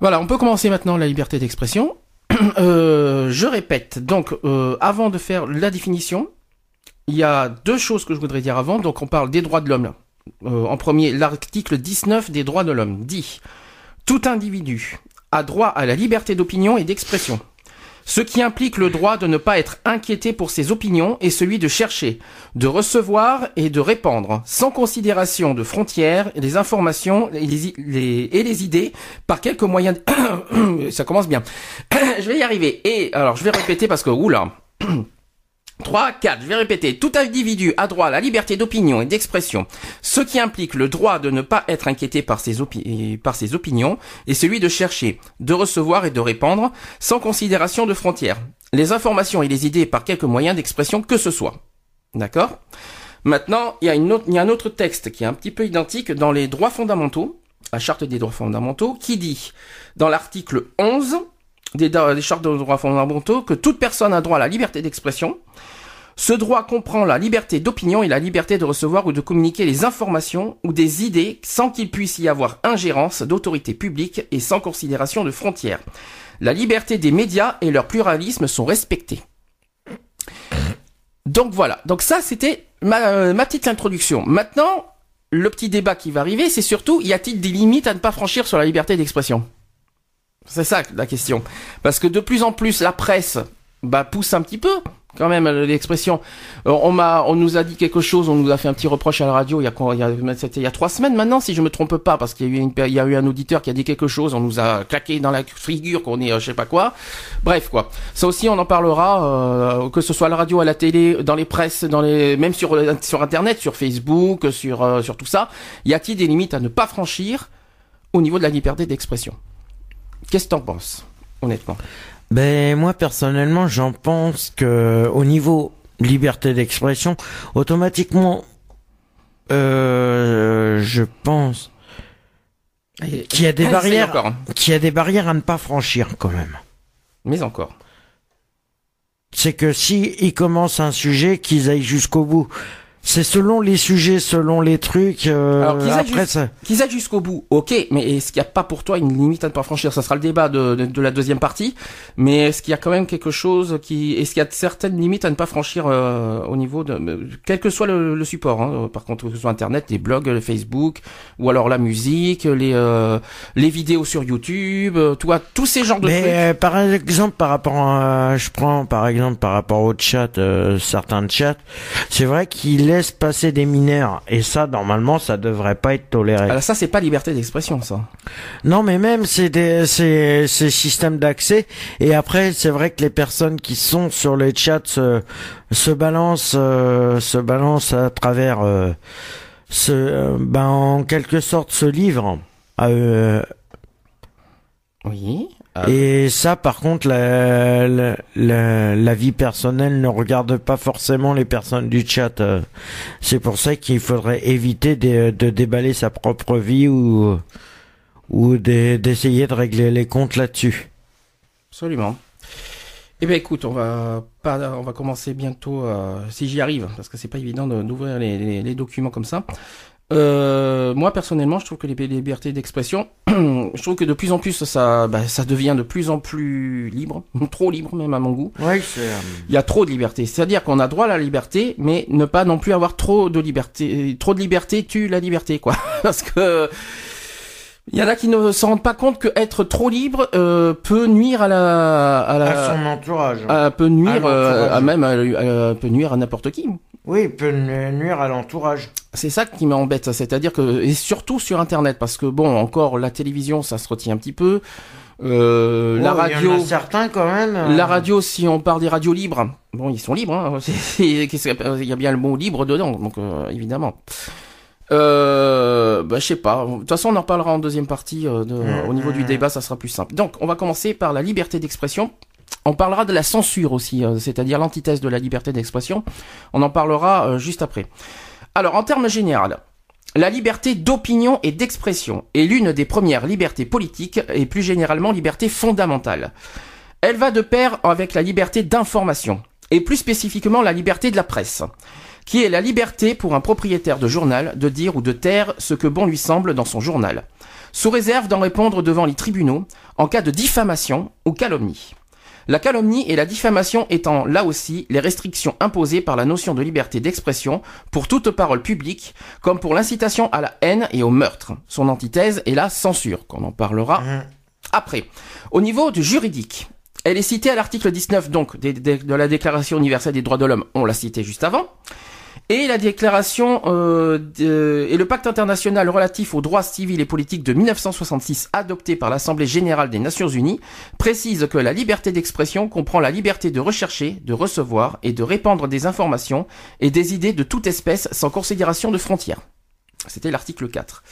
Voilà, on peut commencer maintenant la liberté d'expression. Euh, je répète, donc euh, avant de faire la définition, il y a deux choses que je voudrais dire avant. Donc on parle des droits de l'homme. Euh, en premier, l'article 19 des droits de l'homme dit Tout individu a droit à la liberté d'opinion et d'expression. Ce qui implique le droit de ne pas être inquiété pour ses opinions et celui de chercher, de recevoir et de répandre, sans considération de frontières, les informations et les, idées par quelques moyens. Ça commence bien. je vais y arriver. Et alors, je vais répéter parce que oula. 3, 4, je vais répéter. Tout individu a droit à la liberté d'opinion et d'expression, ce qui implique le droit de ne pas être inquiété par ses, opinions et celui de chercher, de recevoir et de répandre, sans considération de frontières, les informations et les idées par quelque moyen d'expression que ce soit. D'accord? Maintenant, il y, il y a un autre texte qui est un petit peu identique dans les droits fondamentaux, la charte des droits fondamentaux, qui dit, dans l'article 11 des, chartes des droits fondamentaux, que toute personne a droit à la liberté d'expression, ce droit comprend la liberté d'opinion et la liberté de recevoir ou de communiquer les informations ou des idées sans qu'il puisse y avoir ingérence d'autorité publique et sans considération de frontières. La liberté des médias et leur pluralisme sont respectés. Donc voilà. Donc ça, c'était ma, euh, ma petite introduction. Maintenant, le petit débat qui va arriver, c'est surtout, y a-t-il des limites à ne pas franchir sur la liberté d'expression? C'est ça la question. Parce que de plus en plus, la presse bah, pousse un petit peu quand même l'expression. Euh, on on nous a dit quelque chose, on nous a fait un petit reproche à la radio. Il y a, trois semaines maintenant, si je me trompe pas, parce qu'il y a eu un auditeur qui a dit quelque chose. On nous a claqué dans la figure qu'on est, euh, je sais pas quoi. Bref quoi. Ça aussi, on en parlera, euh, que ce soit à la radio, à la télé, dans les presses, même sur internet, sur Facebook, sur tout ça. Y a-t-il des limites à ne pas franchir au niveau de la liberté d'expression? Qu'est-ce que t'en penses, honnêtement? Ben moi personnellement, j'en pense que au niveau liberté d'expression, automatiquement, euh, je pense qu'il y a des Essaye barrières, qu'il y a des barrières à ne pas franchir quand même. Mais encore. C'est que si ils commencent un sujet, qu'ils aillent jusqu'au bout. C'est selon les sujets, selon les trucs. euh, Alors qu'ils aillent, après ça. qu'ils aillent jusqu'au bout, ok, mais est-ce qu'il n'y a pas pour toi une limite à ne pas franchir? Ça sera le débat de, de, de la deuxième partie, mais est-ce qu'il y a quand même quelque chose qui... Est-ce qu'il y a certaines limites à ne pas franchir euh, au niveau de... euh, Quel que soit le, le support, hein, par contre, que ce soit Internet, les blogs, le Facebook, ou alors la musique, les, euh, les vidéos sur YouTube, euh, toi, tous ces genres de Mais trucs. euh, par exemple, par rapport à, je prends par exemple par rapport au chat, euh, certains chats, c'est vrai qu'ils laissent passer des mineurs et ça normalement ça devrait pas être toléré. Alors ça, c'est pas liberté d'expression, ça. Non mais même c'est des c'est ces systèmes d'accès et après c'est vrai que les personnes qui sont sur les chats se, se balancent euh, se balancent à travers euh, ce euh, ben en quelque sorte ce livre. Euh, Oui. Et ça, par contre, la, la, la, la vie personnelle ne regarde pas forcément les personnes du chat. C'est pour ça qu'il faudrait éviter de, de déballer sa propre vie ou, ou de- d'essayer de régler les comptes là-dessus. Absolument. Eh ben écoute, on va pas, on va commencer bientôt, euh, si j'y arrive, parce que c'est pas évident de- d'ouvrir les, les- les documents comme ça. Euh, moi personnellement, je trouve que les libertés d'expression, je trouve que de plus en plus ça, bah, ça devient de plus en plus libre, trop libre même à mon goût. Oui, c'est... Il y a trop de liberté, c'est-à-dire qu'on a droit à la liberté, mais ne pas non plus avoir trop de liberté. Trop de liberté tue la liberté, quoi. Parce que il y en a qui ne se rendent pas compte que être trop libre euh, peut nuire à la à la à son entourage. à- peut nuire À euh, à même peut nuire à n'importe qui. Oui, peut nu- nuire à l'entourage. C'est ça qui m'embête, c'est-à-dire que et surtout sur internet parce que bon encore la télévision ça se retient un petit peu euh, la Oh, il y en radio a certains quand même. euh, la radio si on parle des radios libres bon ils sont libres hein, il y a bien le mot libre dedans donc euh, évidemment Euh, bah, je sais pas. De toute façon, on en parlera en deuxième partie. euh, de- Mmh. Au niveau du débat, ça sera plus simple. Donc, on va commencer par la liberté d'expression. On parlera de la censure aussi, euh, c'est-à-dire l'antithèse de la liberté d'expression. On en parlera euh, juste après. Alors, en termes généraux, la liberté d'opinion et d'expression est l'une des premières libertés politiques et plus généralement liberté fondamentale. Elle va de pair avec la liberté d'information et plus spécifiquement la liberté de la presse qui est la liberté pour un propriétaire de journal de dire ou de taire ce que bon lui semble dans son journal, sous réserve d'en répondre devant les tribunaux en cas de diffamation ou calomnie. La calomnie et la diffamation étant là aussi les restrictions imposées par la notion de liberté d'expression pour toute parole publique, comme pour l'incitation à la haine et au meurtre. Son antithèse est la censure, qu'on en parlera après. Au niveau du juridique, elle est citée à l'article 19 donc de la Déclaration universelle des droits de l'homme, on l'a cité juste avant, et la déclaration euh, et le pacte international relatif aux droits civils et politiques de 1966 adopté par l'Assemblée générale des Nations unies précise que la liberté d'expression comprend la liberté de rechercher, de recevoir et de répandre des informations et des idées de toute espèce sans considération de frontières. C'était l'article 4.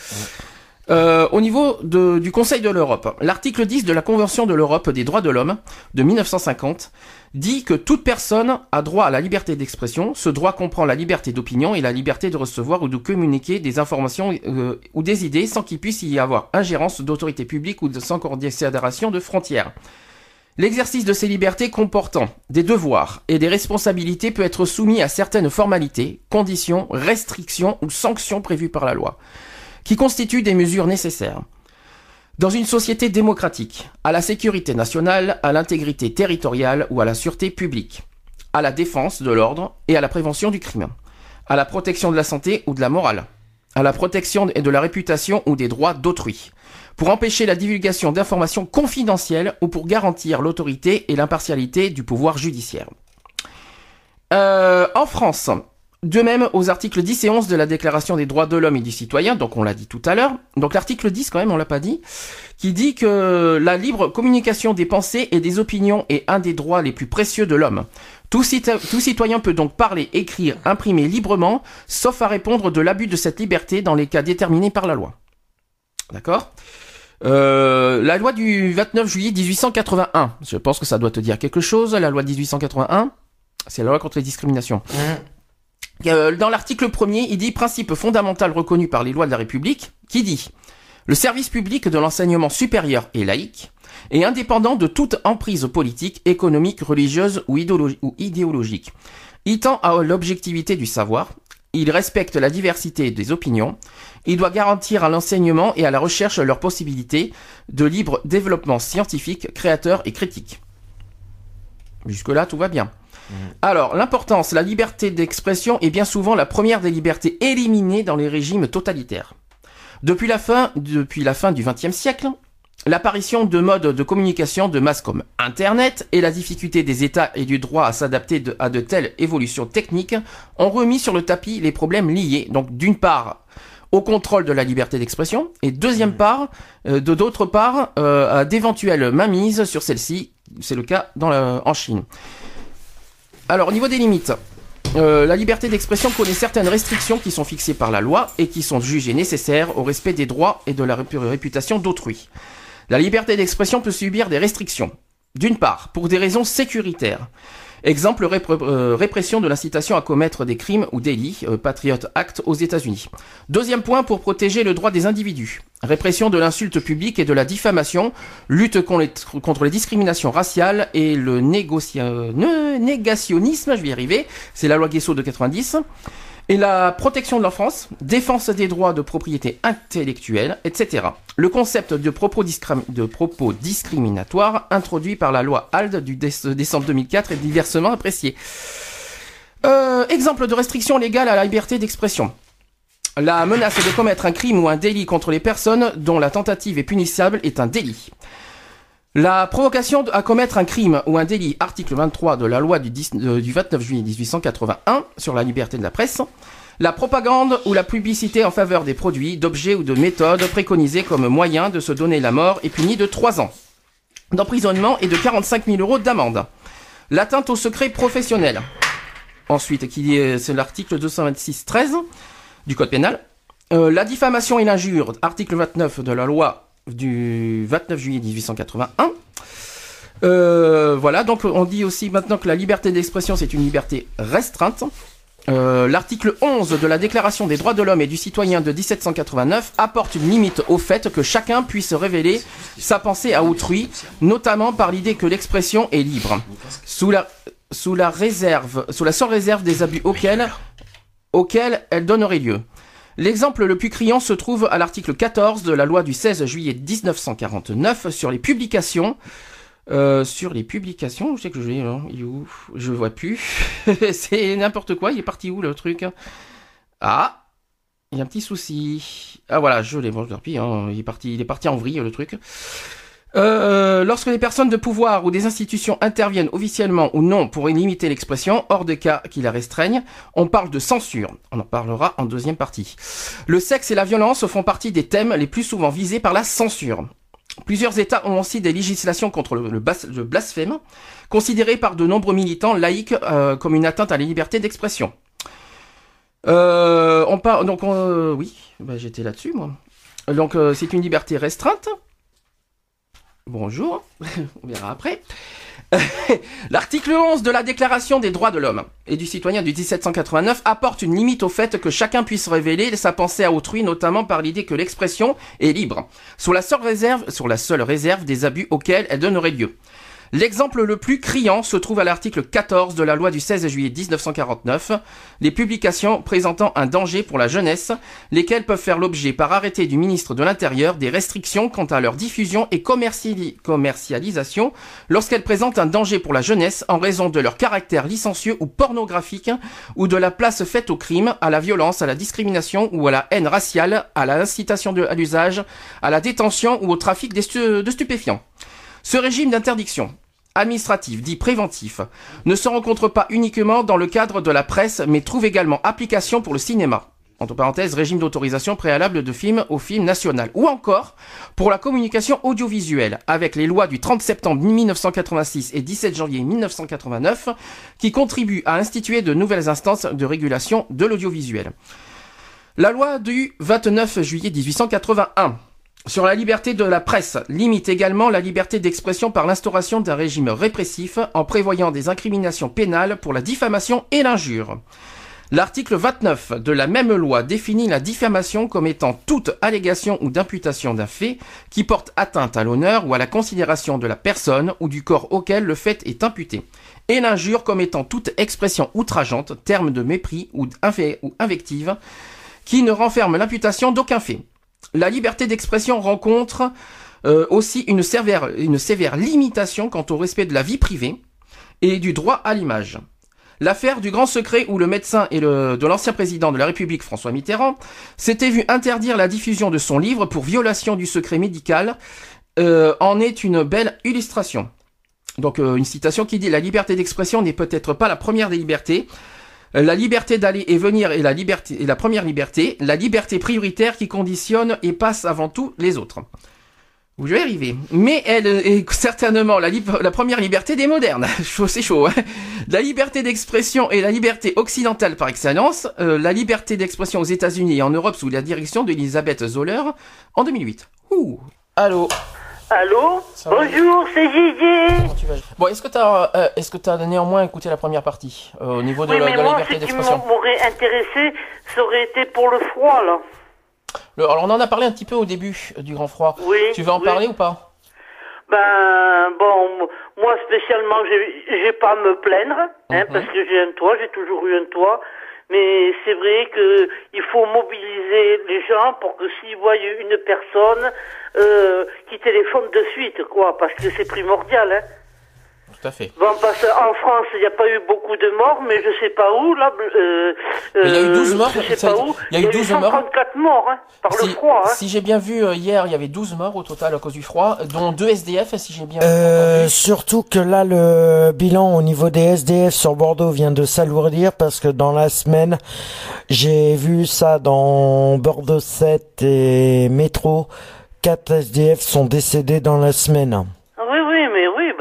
Euh, au niveau du Conseil de l'Europe, l'article 10 de la Convention de l'Europe des droits de l'homme de 1950 dit que toute personne a droit à la liberté d'expression. Ce droit comprend la liberté d'opinion et la liberté de recevoir ou de communiquer des informations euh, ou des idées sans qu'il puisse y avoir ingérence d'autorité publique ou de, sans considération de frontières. L'exercice de ces libertés comportant des devoirs et des responsabilités peut être soumis à certaines formalités, conditions, restrictions ou sanctions prévues par la loi, qui constituent des mesures nécessaires. Dans une société démocratique, à la sécurité nationale, à l'intégrité territoriale ou à la sûreté publique, à la défense de l'ordre et à la prévention du crime, à la protection de la santé ou de la morale, à la protection de la réputation ou des droits d'autrui, pour empêcher la divulgation d'informations confidentielles ou pour garantir l'autorité et l'impartialité du pouvoir judiciaire. Euh, en France, de même aux articles 10 et 11 de la Déclaration des droits de l'homme et du citoyen, donc on l'a dit tout à l'heure, donc l'article 10 quand même, on l'a pas dit, qui dit que la libre communication des pensées et des opinions est un des droits les plus précieux de l'homme. Tout, citoyen peut donc parler, écrire, imprimer librement, sauf à répondre de l'abus de cette liberté dans les cas déterminés par la loi. D'accord? Euh, la loi du 29 juillet 1881, je pense que ça doit te dire quelque chose, la loi de 1881, c'est la loi contre les discriminations. Euh, dans l'article premier, il dit principe fondamental reconnu par les lois de la République, qui dit le service public de l'enseignement supérieur est laïque et indépendant de toute emprise politique, économique, religieuse ou, idéologi- ou idéologique. Il tend à l'objectivité du savoir, il respecte la diversité des opinions, il doit garantir à l'enseignement et à la recherche leurs possibilités de libre développement scientifique, créateur et critique. Jusque-là, tout va bien. Alors, l'importance, la liberté d'expression est bien souvent la première des libertés éliminées dans les régimes totalitaires. Depuis la fin, depuis la fin du XXe siècle, l'apparition de modes de communication de masse comme Internet et la difficulté des États et du droit à s'adapter à de telles évolutions techniques ont remis sur le tapis les problèmes liés, donc d'une part, au contrôle de la liberté d'expression et deuxième part, euh, de d'autre part, euh, à d'éventuelles mainmises sur celle-ci. C'est le cas dans la- en Chine. Alors, au niveau des limites, euh, la liberté d'expression connaît certaines restrictions qui sont fixées par la loi et qui sont jugées nécessaires au respect des droits et de la rép- réputation d'autrui. La liberté d'expression peut subir des restrictions. D'une part, pour des raisons sécuritaires. Exemple, euh, répression de l'incitation à commettre des crimes ou délits, euh, Patriot Act aux États-Unis. Deuxième point, pour protéger le droit des individus. Répression de l'insulte publique et de la diffamation, lutte contre les discriminations raciales et le négationnisme, je vais y arriver, c'est la loi Guesso de 90. Et la protection de l'enfance, défense des droits de propriété intellectuelle, etc. Le concept de propos, discriminatoires introduit par la loi ALD du déce- décembre 2004 est diversement apprécié. Euh, exemple de restriction légale à la liberté d'expression. La menace de commettre un crime ou un délit contre les personnes dont la tentative est punissable est un délit. La provocation à commettre un crime ou un délit, article 23 de la loi du, 10 euh, 29 juillet 1881 sur la liberté de la presse. La propagande ou la publicité en faveur des produits, d'objets ou de méthodes préconisés comme moyen de se donner la mort est punie de 3 ans d'emprisonnement et de 45 000 euros d'amende. L'atteinte au secret professionnel. Ensuite, qui est- c'est l'article 226-13 du Code pénal. Euh, la diffamation et l'injure, article 29 de la loi du 29 juillet 1881. Euh, voilà, donc on dit aussi maintenant que la liberté d'expression c'est une liberté restreinte. Euh, L'article 11 de la Déclaration des droits de l'homme et du citoyen de 1789 apporte une limite au fait que chacun puisse révéler sa pensée à autrui, notamment par l'idée que l'expression est libre, sous la, sous la réserve, sous la seule réserve des abus auxquels, auxquels elle donnerait lieu. L'exemple le plus criant se trouve à l'article 14 de la loi du 16 juillet 1949 sur les publications. Euh, sur les publications, je sais que je l'ai, hein, Je vois plus. c'est n'importe quoi, il est parti où le truc? Ah, il y a un petit souci. Ah voilà, je l'ai, bon, hein, il est parti, il est parti en vrille le truc. Euh, lorsque les personnes de pouvoir ou des institutions interviennent officiellement ou non pour limiter l'expression, hors de cas qui la restreignent, on parle de censure. On en parlera en deuxième partie. Le sexe et la violence font partie des thèmes les plus souvent visés par la censure. Plusieurs États ont aussi des législations contre le, blasphème, considéré par de nombreux militants laïcs euh, comme une atteinte à la liberté d'expression. Euh, on parle donc on- euh, oui, bah, j'étais là-dessus moi. Donc euh, c'est une liberté restreinte. Bonjour, on verra après. L'article 11 de la Déclaration des droits de l'homme et du citoyen du 1789 apporte une limite au fait que chacun puisse révéler sa pensée à autrui, notamment par l'idée que l'expression est libre, sur la seule réserve, sur la seule réserve des abus auxquels elle donnerait lieu. L'exemple le plus criant se trouve à l'article 14 de la loi du 16 juillet 1949, les publications présentant un danger pour la jeunesse, lesquelles peuvent faire l'objet par arrêté du ministre de l'Intérieur des restrictions quant à leur diffusion et commerciali- commercialisation lorsqu'elles présentent un danger pour la jeunesse en raison de leur caractère licencieux ou pornographique ou de la place faite au crime, à la violence, à la discrimination ou à la haine raciale, à l'incitation à l'usage, à la détention ou au trafic de stupéfiants. Ce régime d'interdiction administratif, dit préventif, ne se rencontre pas uniquement dans le cadre de la presse, mais trouve également application pour le cinéma. Entre parenthèses, régime d'autorisation préalable de film au film national. Ou encore, pour la communication audiovisuelle, avec les lois du 30 septembre 1986 et 17 janvier 1989, qui contribuent à instituer de nouvelles instances de régulation de l'audiovisuel. La loi du 29 juillet 1881 sur la liberté de la presse limite également la liberté d'expression par l'instauration d'un régime répressif en prévoyant des incriminations pénales pour la diffamation et l'injure. L'article 29 de la même loi définit la diffamation comme étant toute allégation ou d'imputation d'un fait qui porte atteinte à l'honneur ou à la considération de la personne ou du corps auquel le fait est imputé, et l'injure comme étant toute expression outrageante, terme de mépris ou, ou invective, qui ne renferme l'imputation d'aucun fait. La liberté d'expression rencontre euh, aussi une sévère, limitation quant au respect de la vie privée et du droit à l'image. L'affaire du grand secret où le médecin et le, de l'ancien président de la République François Mitterrand s'était vu interdire la diffusion de son livre pour violation du secret médical euh, en est une belle illustration. Donc euh, une citation qui dit la liberté d'expression n'est peut-être pas la première des libertés. La liberté d'aller et venir est la première liberté, la liberté prioritaire qui conditionne et passe avant tout les autres. Je vais arriver. Mais elle est certainement la, première liberté des modernes. C'est chaud. Hein la liberté d'expression est la liberté occidentale par excellence. Euh, la liberté d'expression aux États-Unis et en Europe sous la direction d'Elisabeth Zoller en 2008. Ouh. Allô. Allô Bonjour, c'est Gigi. Tu Bon, est-ce que t'as, euh, est-ce que t'as néanmoins écouté la première partie euh, au niveau de, Oui, la, mais de la moi, liberté ce qui m'aurait intéressé, ça aurait été pour le froid, là. Le- Alors, on en a parlé un petit peu au début euh, du grand froid. Oui. Tu veux en oui. parler ou pas? Ben, bon, moi, spécialement, j'ai j'ai pas à me plaindre, hein, Mhm. parce que j'ai un toit, j'ai toujours eu un toit. Mais c'est vrai que il faut mobiliser les gens pour que s'ils voient une personne, euh, qui téléphone de suite, quoi, parce que c'est primordial, hein. Tout à fait. Bon, parce qu'en France, il n'y a pas eu beaucoup de morts, mais je sais pas où, là. Euh, il y a eu euh, 12 morts, Je sais pas où. il y a eu 12 morts. 134 morts, hein, par le Si, froid, hein. si j'ai bien vu euh, hier, il y avait 12 morts au total à cause du froid, dont 2 SDF, si j'ai bien Euh, surtout que là, le bilan au niveau des SDF sur Bordeaux vient de s'alourdir parce que dans la semaine, j'ai vu ça dans Bordeaux 7 et Métro. 4 SDF sont décédés dans la semaine.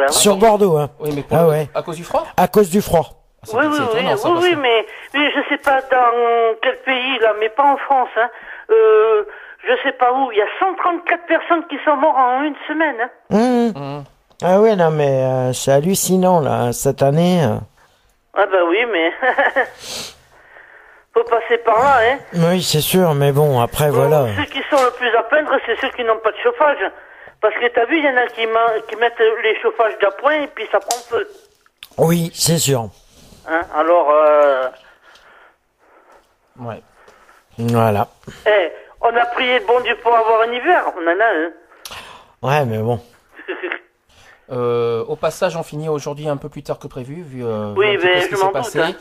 Ah Oui, oui, oui, ben oui. Sur Bordeaux, hein. Oui, mais pour- Ah ouais. à cause du froid? À cause du froid. Ah, Oui, oui, oui, étonnant, ça, oui, oui, que- mais, mais je sais pas dans quel pays, là, mais pas en France, hein. euh, je sais pas où, il y a 134 personnes qui sont mortes en une semaine. hein. Hum. Hum. Ah ouais, non, mais euh, c'est hallucinant, là, cette année. euh. Ah bah oui, mais... Faut passer par là, hein. Oui, c'est sûr, mais bon, après, voilà. Ceux qui sont le plus à peindre, c'est ceux qui n'ont pas de chauffage. Parce que t'as vu, il y en a qui, qui mettent les chauffages d'appoint et puis ça prend feu. Oui, c'est sûr. Hein. Alors, euh... Ouais. Voilà. eh, on a prié le bon Dieu pour avoir un hiver. On en a un. Ouais, mais bon. Euh, au passage, on finit aujourd'hui un peu plus tard que prévu, vu, euh, Oui, mais ce qui s'est passé. hein.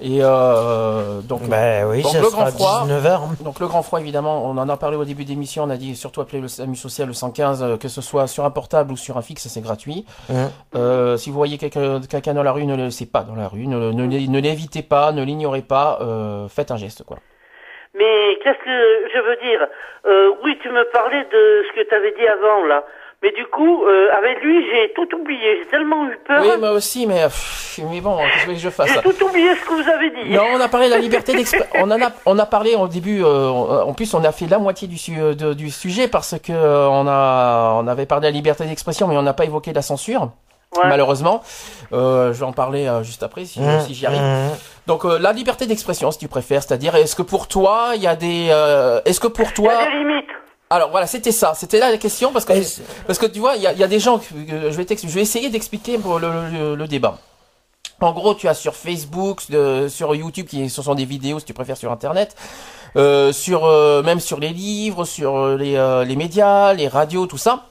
Et euh, donc, Bah oui, donc ça le sera grand froid. 19h. Donc le grand froid, évidemment, on en a parlé au début d'émission, on a dit surtout appeler le SAMU social le 115, euh, que ce soit sur un portable ou sur un fixe, c'est gratuit. Euh, si vous voyez quelqu'un dans la rue, ne le laissez pas dans la rue, ne, ne, ne l'évitez pas, ne l'ignorez pas, euh, faites un geste, quoi. Mais qu'est-ce que je veux dire? Euh, Oui, tu me parlais de ce que tu avais dit avant, là. Mais du coup, euh, avec lui, j'ai tout oublié. J'ai tellement eu peur. Oui, moi aussi, mais, pff, mais bon, qu'est-ce que je fasse J'ai tout oublié ce que vous avez dit. Non, on a parlé de la liberté d'expression. On en a, on a parlé au début. euh, en plus, on a fait la moitié du, su- de- du sujet parce que euh, on a, on avait parlé de la liberté d'expression, mais on n'a pas évoqué la censure. Ouais. Malheureusement, euh, je vais en parler euh, juste après si, Hum, si j'y arrive. hum. Donc euh, la liberté d'expression, si tu préfères, c'est-à-dire est-ce que pour toi il y a des, euh, est-ce que pour Il y toi, a des limites. Alors voilà, c'était ça, c'était là la question parce que parce que tu vois, il y a, il y a des gens que je vais je vais essayer d'expliquer pour le, le, le débat. En gros, tu as sur Facebook, de- sur YouTube, qui ce sont des vidéos, si tu préfères, sur Internet, euh, sur euh, même sur les livres, sur euh, les, euh, les médias, les radios, tout ça.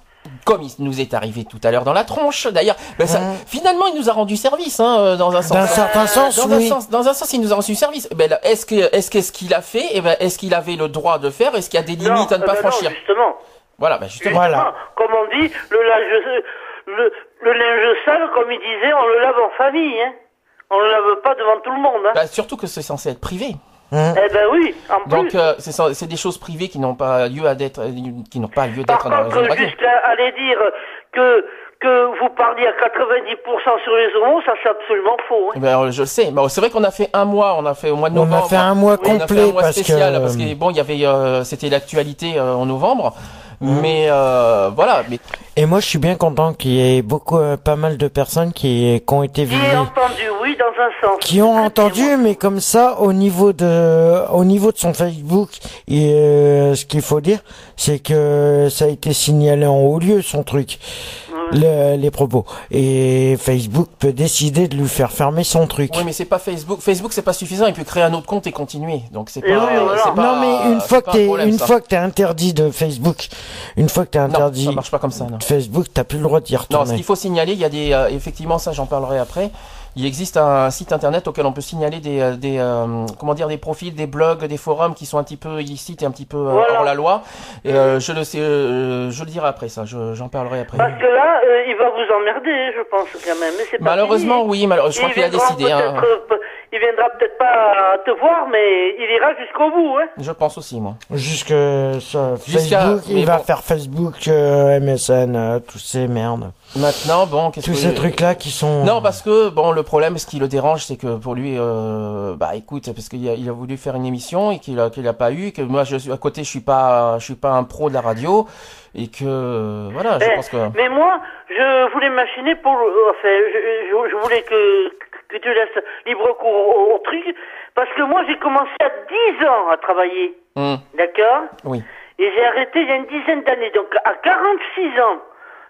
Comme il nous est arrivé tout à l'heure dans la tronche, d'ailleurs, ben ça, Mhm. finalement, il nous a rendu service, hein, euh, dans un sens. D'un certain sens, Dans un oui. sens, dans un sens, il nous a rendu service. Ben, là, est-ce que, est-ce qu'est-ce qu'il a fait Eh ben, est-ce qu'il avait le droit de faire? Est-ce qu'il y a des limites à ne pas ben non, franchir? justement. Voilà, ben justement. Justement, Voilà. Comme on dit, le linge, le, le linge sale, comme il disait, on le lave en famille. Hein. On le lave pas devant tout le monde. Hein. Bah, surtout que c'est censé être privé. Hum. Eh ben oui, en plus. Donc euh, c'est des choses privées qui n'ont pas lieu à d'être, qui n'ont pas lieu d'être dans la contre, radio. jusqu'à aller dire que, que vous parliez à 90% sur les homos, ça c'est absolument faux. Hein. Eh Ben, euh, je le sais. Bon, c'est vrai qu'on a fait un mois, on a fait au mois de On a novembre. fait un mois Oui, on a fait complet un mois parce spécial que- parce que bon, il y avait, euh, c'était l'actualité euh, en novembre. Mhm. Mais euh, voilà, mais Et moi, je suis bien content qu'il y ait beaucoup, euh, pas mal de personnes qui, qui ont été J'ai visées. entendu, oui, dans un sens. qui ont entendu, mais comme ça, au niveau de, au niveau de son Facebook, et euh, ce qu'il faut dire, c'est que ça a été signalé en haut lieu son truc, le- les propos, et Facebook peut décider de lui faire fermer son truc. oui, mais c'est pas Facebook. Facebook, c'est pas suffisant. Il peut créer un autre compte et continuer. Donc c'est pas. Oui, voilà. pas- non mais une c'est fois pas que un t'es, une ça. fois que t'es interdit de Facebook, une fois que t'es non, interdit ça marche pas comme ça. Non. Facebook, t'as plus le droit d'y Non, ce retourner. qu'il faut signaler, il y a des, euh, effectivement, ça j'en parlerai après. Il existe un site internet auquel on peut signaler des, euh, des euh, comment dire, des profils, des blogs, des forums qui sont un petit peu illicites et un petit peu euh, Voilà. hors la loi. Et, euh, je le sais, euh, je le dirai après ça. Je- J'en parlerai après. Parce que là, euh, il va vous emmerder, je pense quand même. Mais c'est pas Malheureusement, fini. oui. malheure- je crois Il qu'il a décidé. hein. Il viendra peut-être pas te voir, mais il ira jusqu'au bout. Hein. Je pense aussi, moi. Jusque ça, Jusqu'à- Facebook, mais il va bon. faire Facebook, euh, MSN, euh, tous ces merdes, Maintenant, bon, qu'est-ce tous que ces trucs là qui sont. Non, parce que bon, le problème, ce qui le dérange, c'est que pour lui, euh, bah écoute, parce qu'il a, il a voulu faire une émission et qu'il a, qu'il a pas eu, que moi, je suis à côté, je suis pas, je suis pas un pro de la radio et que euh, voilà, je pense que. Mais moi, je voulais machiner pour... euh, Enfin, je, je, je voulais que, que tu laisses libre cours au, au truc, parce que moi, j'ai commencé à 10 ans à travailler, Hum, d'accord oui. Et j'ai arrêté il y a une dizaine d'années, donc à 46 ans.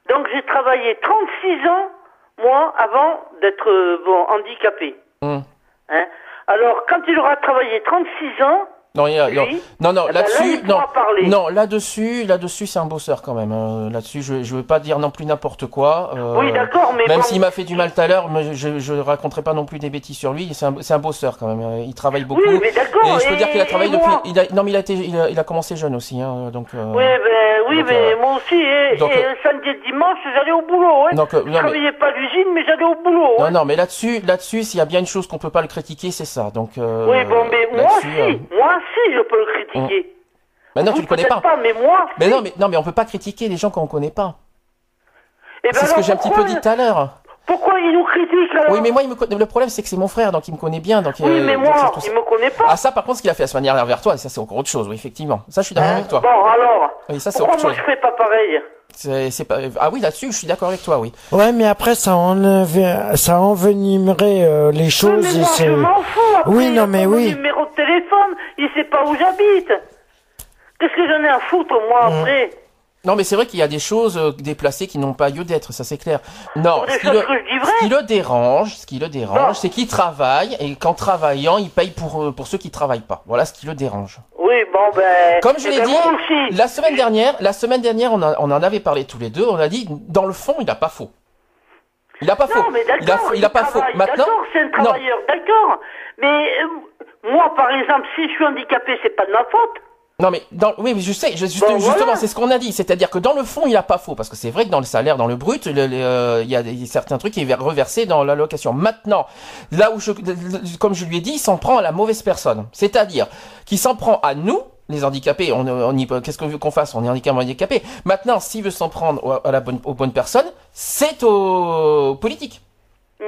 Donc j'ai travaillé 36 ans, moi, avant d'être, euh, bon, handicapé. Hum. Hein Alors, quand il aura travaillé 36 ans, Non, il y a- non, non, non, eh ben là, là-dessus, il non, non, là-dessus, là-dessus, c'est un bosseur quand même. euh, là-dessus, je, je veux pas dire non plus n'importe quoi. euh, oui, d'accord, mais Même bon, s'il m'a fait du mal tout à l'heure, mais je, je raconterai pas non plus des bêtises sur lui. C'est un, c'est un bosseur quand même. euh, Il travaille beaucoup. Oui, mais d'accord. Et je peux dire qu'il a travaillé et depuis. Il a, non, mais il a été, il a, il a commencé jeune aussi, hein, donc. euh, Oui, ben, oui, donc, mais euh, moi aussi, et, donc, et euh, samedi et dimanche, j'allais au boulot. Hein. Donc, euh, je non, mais- travaillais pas à l'usine, mais j'allais au boulot. Non, hein. non, mais là-dessus, là-dessus, s'il y a bien une chose qu'on peut pas le critiquer, c'est ça. Donc. oui, bon, mais moi aussi, moi aussi, je peux le critiquer. Mais non, Vous, tu le connais peut-être pas. mais moi. Mais si. non, mais non, mais on peut pas critiquer les gens qu'on connaît pas. Eh ben C'est ce que j'ai un petit peu dit tout à l'heure. Pourquoi il nous critique alors. Oui, mais moi, il me connaît- le problème, c'est que c'est mon frère, donc il me connaît bien. Donc, Oui, euh, mais moi, il me connaît pas. Ah, ça, par contre, ce qu'il a fait la semaine dernière vers toi, ça, c'est encore autre chose, oui, effectivement. Ça, je suis d'accord avec toi. Bon, alors. Oui, ça, c'est pourquoi autre moi chose. je fais pas pareil? C'est, c'est pas... Ah oui, là-dessus, je suis d'accord avec toi, oui. Ouais, mais après, ça, enlève- ça envenimerait euh, les Oui, choses. mais et moi, c'est- je m'en fous. Après, Oui, il a non, mais mon oui. numéro de téléphone, il sait pas où j'habite. Qu'est-ce que j'en ai à foutre, moi, Mm. après? Non, mais c'est vrai qu'il y a des choses euh, déplacées qui n'ont pas lieu d'être, ça c'est clair. Non, ce qui, le, que je dis vraies. ce qui le dérange, ce qui le dérange, c'est qu'il travaille et qu'en travaillant, il paye pour euh, pour ceux qui travaillent pas. Voilà ce qui le dérange. Oui, bon, ben. Comme je eh l'ai ben, dit, la semaine dernière, la semaine dernière, on, a- on en avait parlé tous les deux. On a dit, dans le fond, il a pas faux. Il a pas faux. Mais il a, d'accord, il a pas faux. Maintenant, D'accord, c'est un travailleur, d'accord. Mais euh, moi, par exemple, si je suis handicapé, c'est pas de ma faute. Non mais dans, oui mais je sais je- juste- Bon, justement voilà. c'est ce qu'on a dit. C'est-à-dire que dans le fond il a pas faux parce que c'est vrai que dans le salaire dans le brut euh, il y a certains trucs qui est reversé dans l'allocation. Maintenant là où je comme je lui ai dit il s'en prend à la mauvaise personne. C'est-à-dire qu'il s'en prend à nous les handicapés on, on y qu'est-ce qu'on veut qu'on fasse? On est handicapés handicapés maintenant s'il veut s'en prendre à la bonne aux bonnes personnes c'est aux politiques.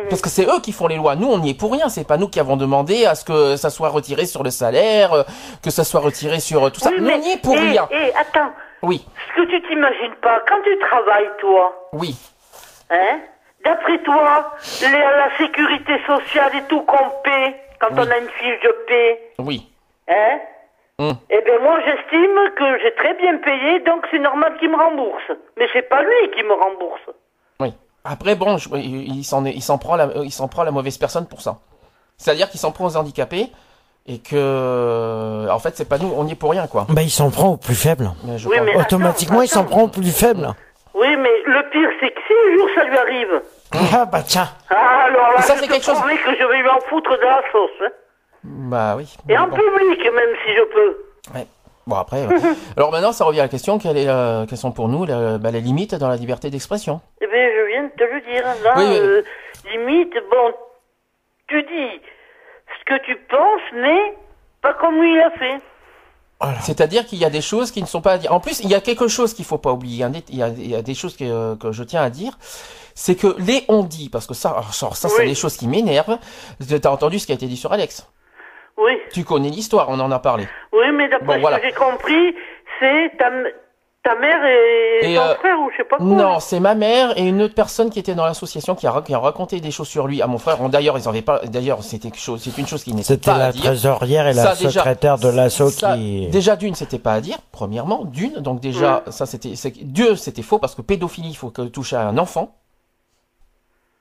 Parce que c'est eux qui font les lois. Nous, on n'y est pour rien. C'est pas nous qui avons demandé à ce que ça soit retiré sur le salaire, euh, que ça soit retiré sur euh, tout ça. Oui, Nous, on n'y est pour rien. eh, attends. Oui, Ce que tu t'imagines pas, quand tu travailles, toi, oui. hein, d'après toi, les- la sécurité sociale et tout qu'on paie, quand Oui. on a une fiche de paie, Oui. hein, Hum. eh ben moi j'estime que j'ai très bien payé, donc c'est normal qu'il me rembourse. Mais c'est pas lui qui me rembourse. Après, bon, je- il s'en est- il s'en prend la, il s'en prend la mauvaise personne pour ça. C'est-à-dire qu'il s'en prend aux handicapés et que, en fait, c'est pas nous, on n'y est pour rien, quoi. Bah, il s'en prend au plus faible. Mais je Oui, mais- Automatiquement, il s'en prend au plus faible. Oui, mais le pire c'est que si un jour ça lui arrive, Ah, bah, tiens. ah alors là Ça, je c'est te quelque chose- que je vais lui en foutre de la sauce. hein. Bah oui. Et en bon. public même si je peux. Bon après. euh, Alors maintenant, ça revient à la question quelle est, quelles sont pour nous la- bah, les limites dans la liberté d'expression? Eh bien, je viens de te le dire. Là, Oui, euh, limite, bon, tu dis ce que tu penses, mais pas comme lui il a fait. C'est-à-dire qu'il y a des choses qui ne sont pas à dire. En plus, il y a quelque chose qu'il faut pas oublier. hein, Il y a, il y a des choses que, euh, que je tiens à dire. C'est que les on dit, parce que ça, ça, ça, c'est des choses qui m'énervent. T'as entendu ce qui a été dit sur Alex? Oui, Tu connais l'histoire, on en a parlé. oui, mais d'après Bon, ce voilà. que j'ai compris, c'est ta, ta mère et, Et, ton euh, frère ou je sais pas quoi. Non, c'est ma mère et une autre personne qui était dans l'association qui a, qui a raconté des choses sur lui à mon frère. D'ailleurs, ils en avaient pas. D'ailleurs, c'était quelque chose, c'est une chose qui n'était C'était pas à la dire. trésorière et la Ça, déjà, secrétaire de l'assaut ça, qui... Déjà d'une, c'était pas à dire. Premièrement, d'une, donc déjà, ça c'était, c'est- Dieu, c'était faux parce que pédophilie, il faut que touche à un enfant.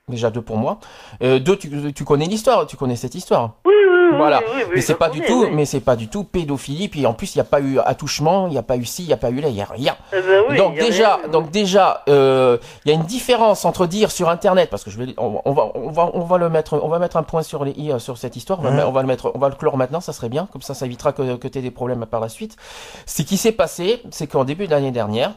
Déjà deux pour moi. Euh, deux, tu, tu connais l'histoire, tu connais cette histoire. Oui, oui, oui. Voilà. oui, oui, oui, mais c'est pas du tout, oui. mais c'est pas du tout pédophilie. Puis en plus, il n'y a pas eu attouchement, il n'y a pas eu ci, il n'y a pas eu là, il n'y a rien. Eh ben donc y a déjà, rien. donc déjà, euh, il y a une différence entre dire sur Internet, parce que je vais, on, on va, on va, on va le mettre, on va mettre un point sur les i euh, sur cette histoire. On va, le- on va le mettre, on va le clore maintenant, ça serait bien, comme ça, ça évitera que, que tu aies des problèmes par la suite. Ce qui s'est passé, c'est qu'en début d'année dernière,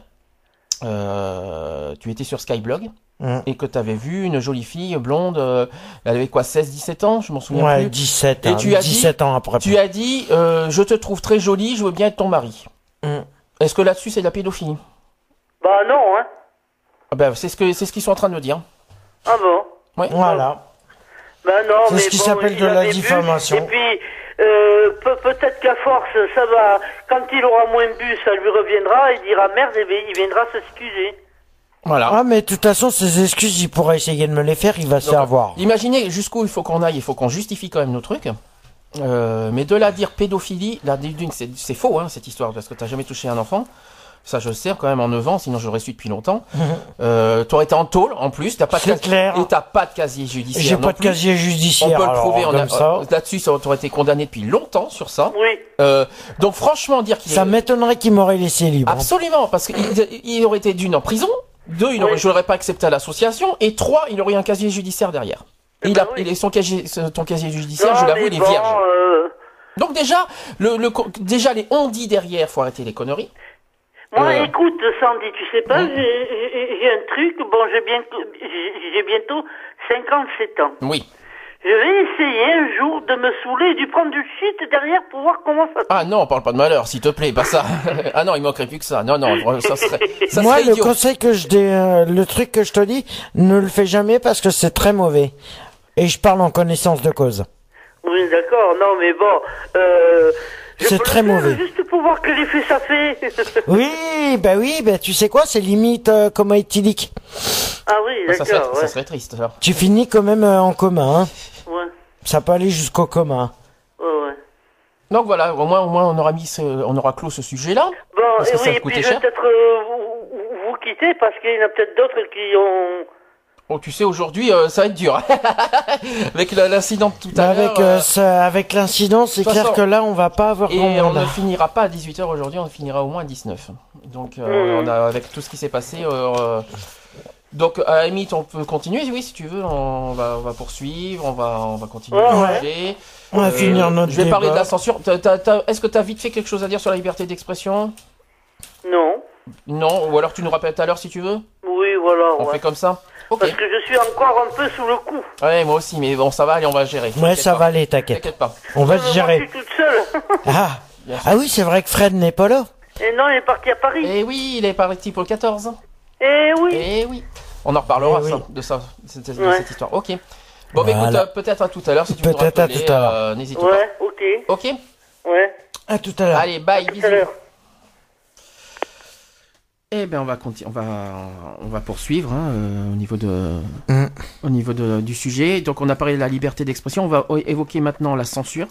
euh, tu étais sur Skyblog Mhm. et que tu avais vu une jolie fille blonde, euh, elle avait quoi, 16-17 ans, je m'en souviens Ouais, plus. 17, Et hein, tu as dit- 17 ans après. Tu as dit, euh, je te trouve très jolie, je veux bien être ton mari. Mm. Est-ce que là-dessus c'est de la pédophilie? Bah non, hein. Ah ben, c'est ce que c'est ce qu'ils sont en train de me dire. Ah bon? Ouais. Voilà. Bah non, C'est mais ce qui bon, s'appelle de la diffamation. Et puis, euh, pe- peut-être qu'à force, ça va. Quand il aura moins bu, ça lui reviendra. Il dira merde, et bien, il viendra s'excuser. Voilà. Ah, mais de toute façon, ces excuses, il pourra essayer de me les faire, il va se faire voir. Imaginez jusqu'où il faut qu'on aille, il faut qu'on justifie quand même nos trucs. Euh, mais de la dire pédophilie, là, d'une, c'est, c'est faux, hein, cette histoire, parce que t'as jamais touché un enfant. Ça, je le sais quand même en 9 ans, sinon j'aurais su depuis longtemps. Euh, t'aurais été en tôle, en plus, t'as pas de clair. et t'as pas de casier judiciaire. J'ai pas de plus. casier On judiciaire. peut le prouver, on a- comme ça. euh, là-dessus, ça aurait été condamné depuis longtemps sur ça. Oui. Euh, donc franchement, dire qu'il Ça est- m'étonnerait qu'il m'aurait laissé libre. Absolument, parce qu'il il aurait été d'une en prison, deux, il aurait, Oui. je l'aurais pas accepté à l'association, et trois, il aurait eu un casier judiciaire derrière. Et Eh il ben a, oui. il est- son casier, ton casier judiciaire, Non, je l'avoue, il est bon, vierge. euh, Donc déjà, le, le, déjà les on dit derrière, faut arrêter les conneries. Moi, Euh. écoute, Sandy, tu sais pas, Oui. j'ai- j'ai j'ai un truc. Bon, j'ai bientôt, j'ai j'ai bientôt 57 ans. Oui. Je vais essayer un jour de me saouler et de prendre du shit derrière pour voir comment ça Ah non, parle pas de malheur, s'il te plaît, pas ça. ah non, il manquerait plus que ça. Non, non, ça serait, ça Moi, serait le idiot. conseil que je dé, euh, le truc que je te dis, ne le fais jamais parce que c'est très mauvais. Et je parle en connaissance de cause. Oui, d'accord, non, mais bon. Euh, C'est très mauvais. Juste pour voir quel effet ça fait. Oui, bah oui, bah tu sais quoi, c'est limite euh, coma éthylique. ah oui, Ça serait, d'accord, ça ouais. serait triste, ça. Tu finis quand même euh, en coma, hein. ouais. Ça peut aller jusqu'au coma. Ouais, ouais. Donc voilà, au moins, au moins, on aura mis, ce- on aura clos ce sujet-là. Bon, Parce que et ça oui, et puis je vais peut-être euh, vous quitter parce qu'il y en a peut-être d'autres qui ont. Oh, tu sais, aujourd'hui, euh, ça va être dur. Avec l'incident de tout à l'heure. Avec, euh, ça- avec l'incident, c'est clair façon- que là, on va pas avoir Et grand on ne finira pas à 18h aujourd'hui, on finira au moins à 19. Donc, euh, Mhm. on a, avec tout ce qui s'est passé. donc, à la limite, on peut continuer, oui, si tu veux. On va, on va poursuivre, on va, on va continuer Ouais, le ouais. sujet. On va Euh, finir notre Je vais parler de la censure. Est-ce que tu as vite fait quelque chose à dire sur la liberté d'expression? Non. Non Ou alors tu nous rappelles tout à l'heure si tu veux? Oui, voilà. On ouais. fait comme ça? Parce que je suis encore un peu sous le coup. Ouais, moi aussi, mais bon, ça va, allez, on va gérer. Ouais, ça pas. va aller, t'inquiète. T'inquiète pas. On va se gérer. je suis toute seule. Ah. Ah oui, c'est vrai que Fred n'est pas là. et non, il est parti à Paris. Eh oui, il est parti pour le 14. Eh oui. Eh oui. On en reparlera Eh oui. ça, de ça, de cette, de Ouais. cette histoire. Ok. Bon, bah, écoute, Voilà. euh, peut-être à tout à l'heure si tu veux Peut-être à rappeler, tout à l'heure. euh, N'hésite Ouais, ok. pas. Ok. Ouais. À tout à l'heure. Allez, bye, Tout bisous. Eh ben on va on va on va poursuivre hein, euh, au niveau de Mm. au niveau de- du sujet. Donc on a parlé de la liberté d'expression. On va évoquer maintenant la censure.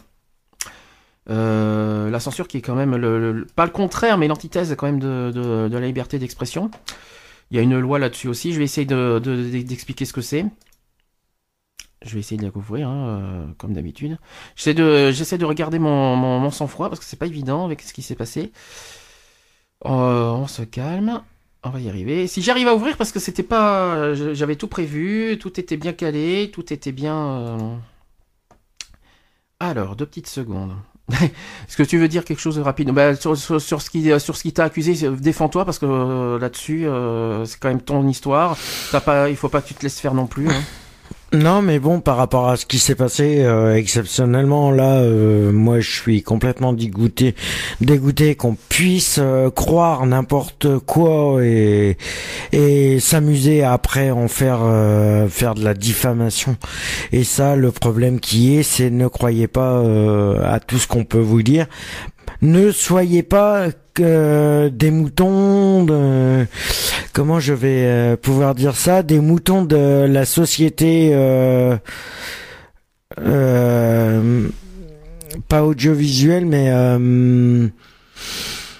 Euh, la censure qui est quand même le, le- pas le contraire mais l'antithèse quand même de, de, de la liberté d'expression. Il y a une loi là-dessus aussi. Je vais essayer de de- d'expliquer ce que c'est. Je vais essayer de la couvrir hein, euh, comme d'habitude. J'essaie de de regarder mon, mon, mon sang-froid parce que c'est pas évident avec ce qui s'est passé. Euh, on se calme. On va y arriver. Si j'arrive à ouvrir, parce que c'était pas, j'avais tout prévu, tout était bien calé, tout était bien. euh, Alors, deux petites secondes. Est-ce que tu veux dire quelque chose de rapide? Bah, sur, ce qui, t'a accusé, défends-toi parce que euh, là-dessus, euh, c'est quand même ton histoire. T'as pas, il faut pas que tu te laisses faire non plus. hein. Non, mais bon, par rapport à ce qui s'est passé euh, exceptionnellement, là, euh, moi, je suis complètement dégoûté, dégoûté qu'on puisse euh, croire n'importe quoi et et s'amuser après en faire faire de la diffamation. Et ça, le problème qui est, c'est ne croyez pas à tout ce qu'on peut vous dire. Ne soyez pas des moutons de comment je vais euh, pouvoir dire ça des moutons de la société euh, euh, pas audiovisuelle mais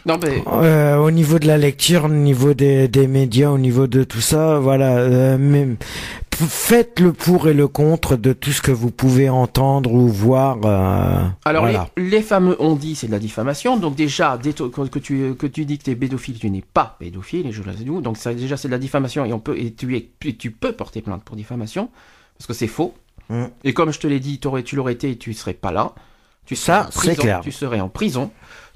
Non, mais euh, au niveau de la lecture, au niveau des, des médias, au niveau de tout ça, voilà. euh, mais faites le pour et le contre de tout ce que vous pouvez entendre ou voir. euh, Alors voilà. les, les fameux on dit c'est de la diffamation. Donc déjà dès que, tu que tu dis que tu es pédophile, tu n'es pas pédophile et je le d'où. Donc ça déjà c'est de la diffamation et on peut et tu es et tu peux porter plainte pour diffamation parce que c'est faux. Mm. Et comme je te l'ai dit, tu l'aurais été et tu serais pas là. Tu Ça, c'est clair. Tu serais en prison.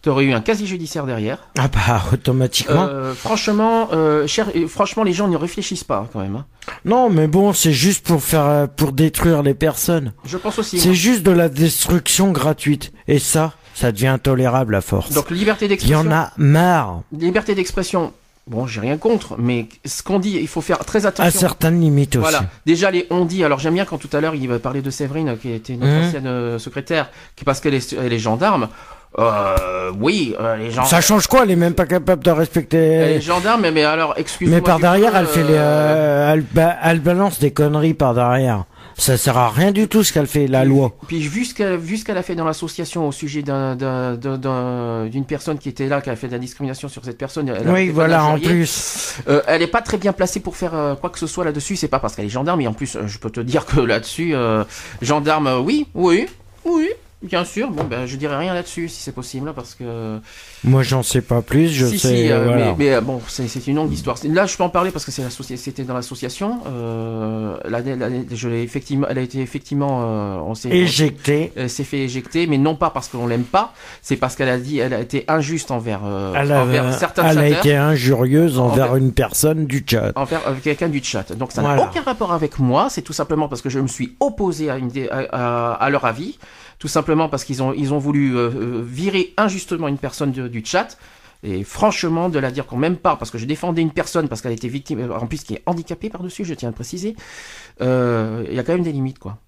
Tu aurais eu un casier judiciaire derrière. Ah bah automatiquement. Euh, franchement, euh, cher, franchement, les gens n'y réfléchissent pas quand même. hein. Non, mais bon, c'est juste pour faire euh, pour détruire les personnes. Je pense aussi. C'est juste de la destruction gratuite. Et ça, ça devient intolérable à force. Donc liberté Il y d'expression. en a marre. Liberté d'expression. Bon, j'ai rien contre, mais ce qu'on dit, il faut faire très À attention. certaines limites aussi. Voilà. Déjà les on dit. Alors j'aime bien quand tout à l'heure il va parler de Séverine qui était notre Mhm. ancienne secrétaire, qui parce qu'elle est, elle est gendarme. Euh, oui, euh, les gens. Ça change quoi Elle est même pas capable de Elle respecter. gendarme, mais, mais alors excuse-moi. Mais par derrière, elle fait les, euh, elle, ba- elle balance des conneries par derrière. Ça sert à rien du tout ce qu'elle fait, la loi. Puis vu ce qu'elle vu ce qu'elle a fait dans l'association au sujet d'un- d'un- d'un- d'un- d'une personne qui était là, qui a fait de la discrimination sur cette personne. elle Oui, voilà, en plus. Euh, elle est pas très bien placée pour faire euh, quoi que ce soit là-dessus. C'est pas parce qu'elle est gendarme, et en plus, euh, je peux te dire que là-dessus, euh, gendarme, euh, oui, oui, oui. Bien sûr, bon ben je dirais rien là-dessus si c'est possible parce que Moi, j'en sais pas plus. Je si, sais. si, euh, voilà. mais, mais, euh, bon, c'est une longue histoire. Là, je peux en parler parce que c'était dans l'association. Euh, je l'ai effectivement, elle a été effectivement, euh, on s'est Éjecté. elle s'est fait éjecter, mais non pas parce qu'on l'aime pas, c'est parce qu'elle a dit, elle a été injuste envers, euh, Elle a, envers certains elle a chatteurs, été injurieuse envers Envers- une personne du chat. envers euh, quelqu'un du chat. Donc ça n'a aucun rapport avec moi, c'est tout simplement parce que je me suis opposé à, une à- à leur avis, tout simplement parce qu'ils ont, ils ont voulu euh, euh, virer injustement une personne du chat. Et franchement, de la dire qu'on m'aime pas, parce que je défendais une personne, parce qu'elle était victime, euh, en plus qui est handicapée par-dessus, je tiens à le préciser, euh, il y a quand même des limites, quoi.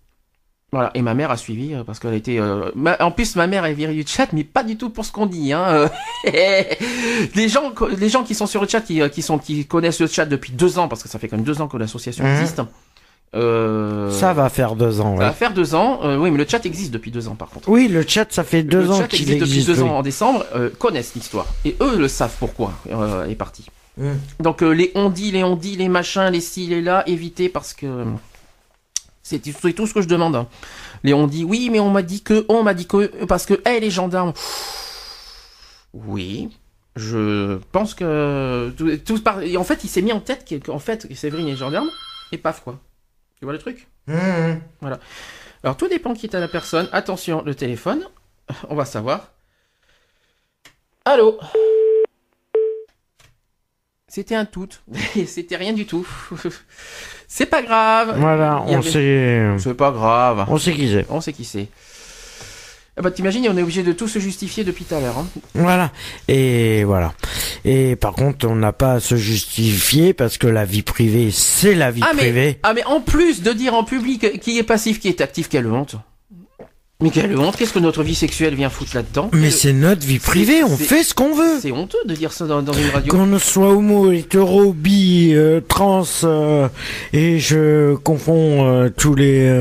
Voilà, et ma mère a suivi, parce qu'elle était... euh, ma- en plus, ma mère est virée du chat, mais pas du tout pour ce qu'on dit. Hein. les, gens, les gens qui sont sur le chat, qui, qui, sont, qui connaissent le chat depuis deux ans, parce que ça fait quand même deux ans que l'association Mhm. existe, euh, Ça va faire deux ans. ça ouais. va faire deux ans. euh, oui, mais le chat existe depuis deux ans, par contre. Oui, le chat, ça fait deux le ans chat qu'il existe depuis deux oui. ans en décembre, euh, connaissent l'histoire. Et eux le savent pourquoi euh, est parti. Mm. Donc les on dit, les on dit, les machins, les ci, les là, évitez parce que c'est tout ce que je demande. hein. Les on dit, oui, mais on m'a dit que, on m'a dit que, parce que, hey, les gendarmes. Oui, je pense que tout, tout par- et en fait, il s'est mis en tête que- qu'en fait, Séverine est gendarme et paf quoi. Tu vois le truc Mhm. alors tout dépend qui est à la personne. Attention, le téléphone. On va savoir. Allô C'était un tout. C'était rien du tout. C'est pas grave. Voilà, on avait- sait, C'est pas grave. on sait qui c'est. On sait qui c'est. Ah bah t'imagines, on est obligé de tout se justifier depuis tout à l'heure. hein. Voilà. Et voilà. Et par contre, on n'a pas à se justifier parce que la vie privée, c'est la vie Ah mais, privée. ah mais en plus de dire en public qui est passif, qui est actif, quelle honte. Mais quelle honte, qu'est-ce que notre vie sexuelle vient foutre là-dedans Mais c'est notre vie privée, on fait ce qu'on veut. C'est honteux de dire ça dans, dans une radio. Qu'on soit homo, hétéro, bi, euh, trans, euh, et je confonds euh, tous les...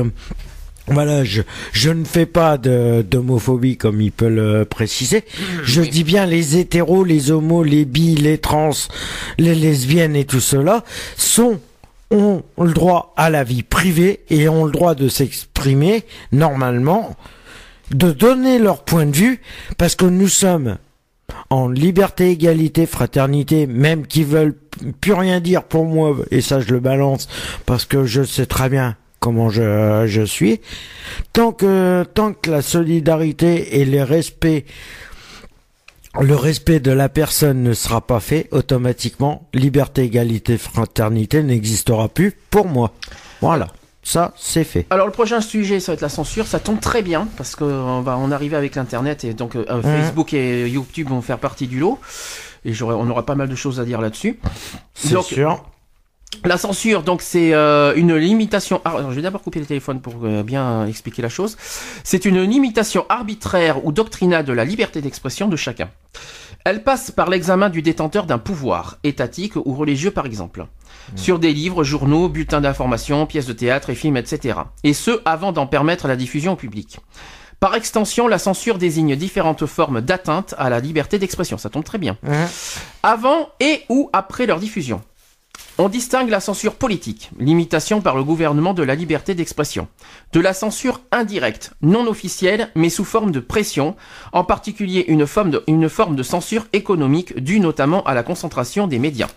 voilà, je, je ne fais pas de- d'homophobie comme il peut le préciser. Je dis bien les hétéros, les homos, les bi, les trans, les lesbiennes et tout cela sont ont le droit à la vie privée et ont le droit de s'exprimer normalement, de donner leur point de vue, parce que nous sommes en liberté, égalité, fraternité, même qui veulent plus rien dire pour moi, et ça je le balance parce que je sais très bien comment je, je suis. Tant que, tant que la solidarité et le respect, le respect de la personne ne sera pas fait, automatiquement, liberté, égalité, fraternité n'existera plus pour moi. Voilà. Ça, c'est fait. Alors le prochain sujet, ça va être la censure. Ça tombe très bien parce qu'on va en arriver avec l'internet et donc euh, Mmh. Facebook et YouTube vont faire partie du lot. Et j'aurai, on aura pas mal de choses à dire là-dessus. C'est sûr. La censure, donc c'est euh, une limitation. ar- Alors, je vais d'abord couper le téléphone pour euh, bien expliquer la chose. C'est une limitation arbitraire ou doctrinale de la liberté d'expression de chacun. Elle passe par l'examen du détenteur d'un pouvoir, étatique ou religieux par exemple, sur des livres, journaux, bulletins d'information, pièces de théâtre et films, etc. Et ce, avant d'en permettre la diffusion au public. Par extension, la censure désigne différentes formes d'atteinte à la liberté d'expression. Ça tombe très bien Hein avant et ou après leur diffusion. On distingue la censure politique, limitation par le gouvernement de la liberté d'expression, de la censure indirecte, non officielle, mais sous forme de pression, en particulier une forme de, une forme de censure économique due notamment à la concentration des médias.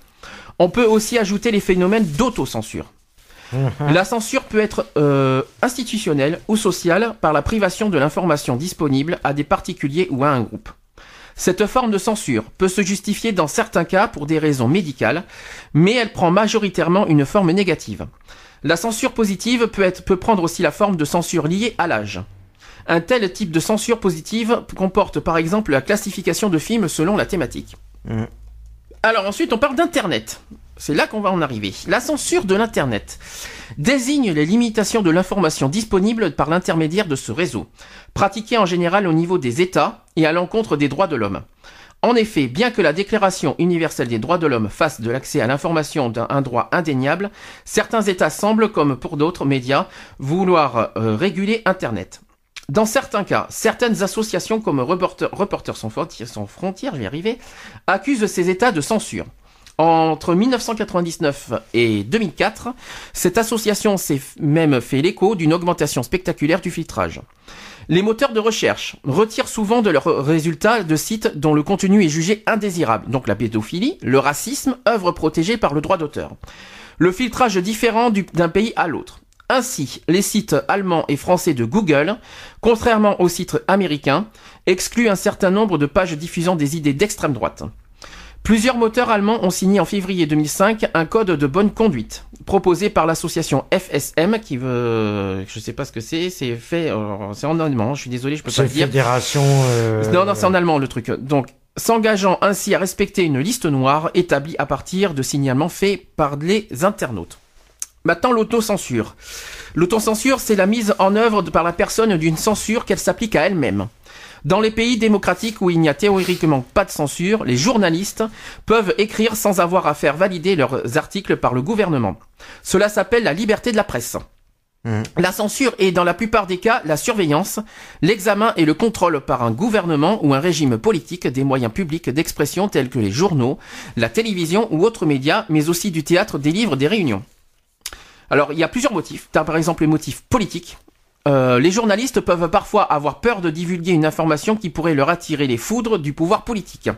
On peut aussi ajouter les phénomènes d'autocensure. La censure peut être euh, institutionnelle ou sociale par la privation de l'information disponible à des particuliers ou à un groupe. Cette forme de censure peut se justifier dans certains cas pour des raisons médicales, mais elle prend majoritairement une forme négative. La censure positive peut, être, peut prendre aussi la forme de censure liée à l'âge. Un tel type de censure positive comporte par exemple la classification de films selon la thématique. Mm. Alors ensuite on parle d'Internet. C'est là qu'on va en arriver. La censure de l'Internet désigne les limitations de l'information disponible par l'intermédiaire de ce réseau, pratiquée en général au niveau des États et à l'encontre des droits de l'homme. En effet, bien que la Déclaration universelle des droits de l'homme fasse de l'accès à l'information un droit indéniable, certains États semblent, comme pour d'autres médias, vouloir euh, réguler Internet. Dans certains cas, certaines associations comme Reporters, sans, frontières, sans frontières, je vais y arriver, accusent ces États de censure. Entre 1999 et 2004, cette association s'est même fait l'écho d'une augmentation spectaculaire du filtrage. Les moteurs de recherche retirent souvent de leurs résultats de sites dont le contenu est jugé indésirable, donc la pédophilie, le racisme, œuvres protégées par le droit d'auteur. Le filtrage différent du- d'un pays à l'autre. Ainsi, les sites allemands et français de Google, contrairement aux sites américains, excluent un certain nombre de pages diffusant des idées d'extrême droite. Plusieurs moteurs allemands ont signé en février 2005 un code de bonne conduite proposé par l'association FSM qui veut, je sais pas ce que c'est, c'est fait, euh, c'est en allemand. Je suis désolé, je peux pas le dire. fédération. euh, Non, non, c'est en allemand le truc. Donc, s'engageant ainsi à respecter une liste noire établie à partir de signalements faits par les internautes. Maintenant, l'autocensure. L'autocensure, c'est la mise en œuvre de- par la personne d'une censure qu'elle s'applique à elle-même. Dans les pays démocratiques où il n'y a théoriquement pas de censure, les journalistes peuvent écrire sans avoir à faire valider leurs articles par le gouvernement. Cela s'appelle la liberté de la presse. La censure est dans la plupart des cas la surveillance, l'examen et le contrôle par un gouvernement ou un régime politique des moyens publics d'expression tels que les journaux, la télévision ou autres médias, mais aussi du théâtre, des livres, des réunions. Alors, il y a plusieurs motifs. T'as par exemple les motifs politiques. Euh, les journalistes peuvent parfois avoir peur de divulguer une information qui pourrait leur attirer les foudres du pouvoir politique.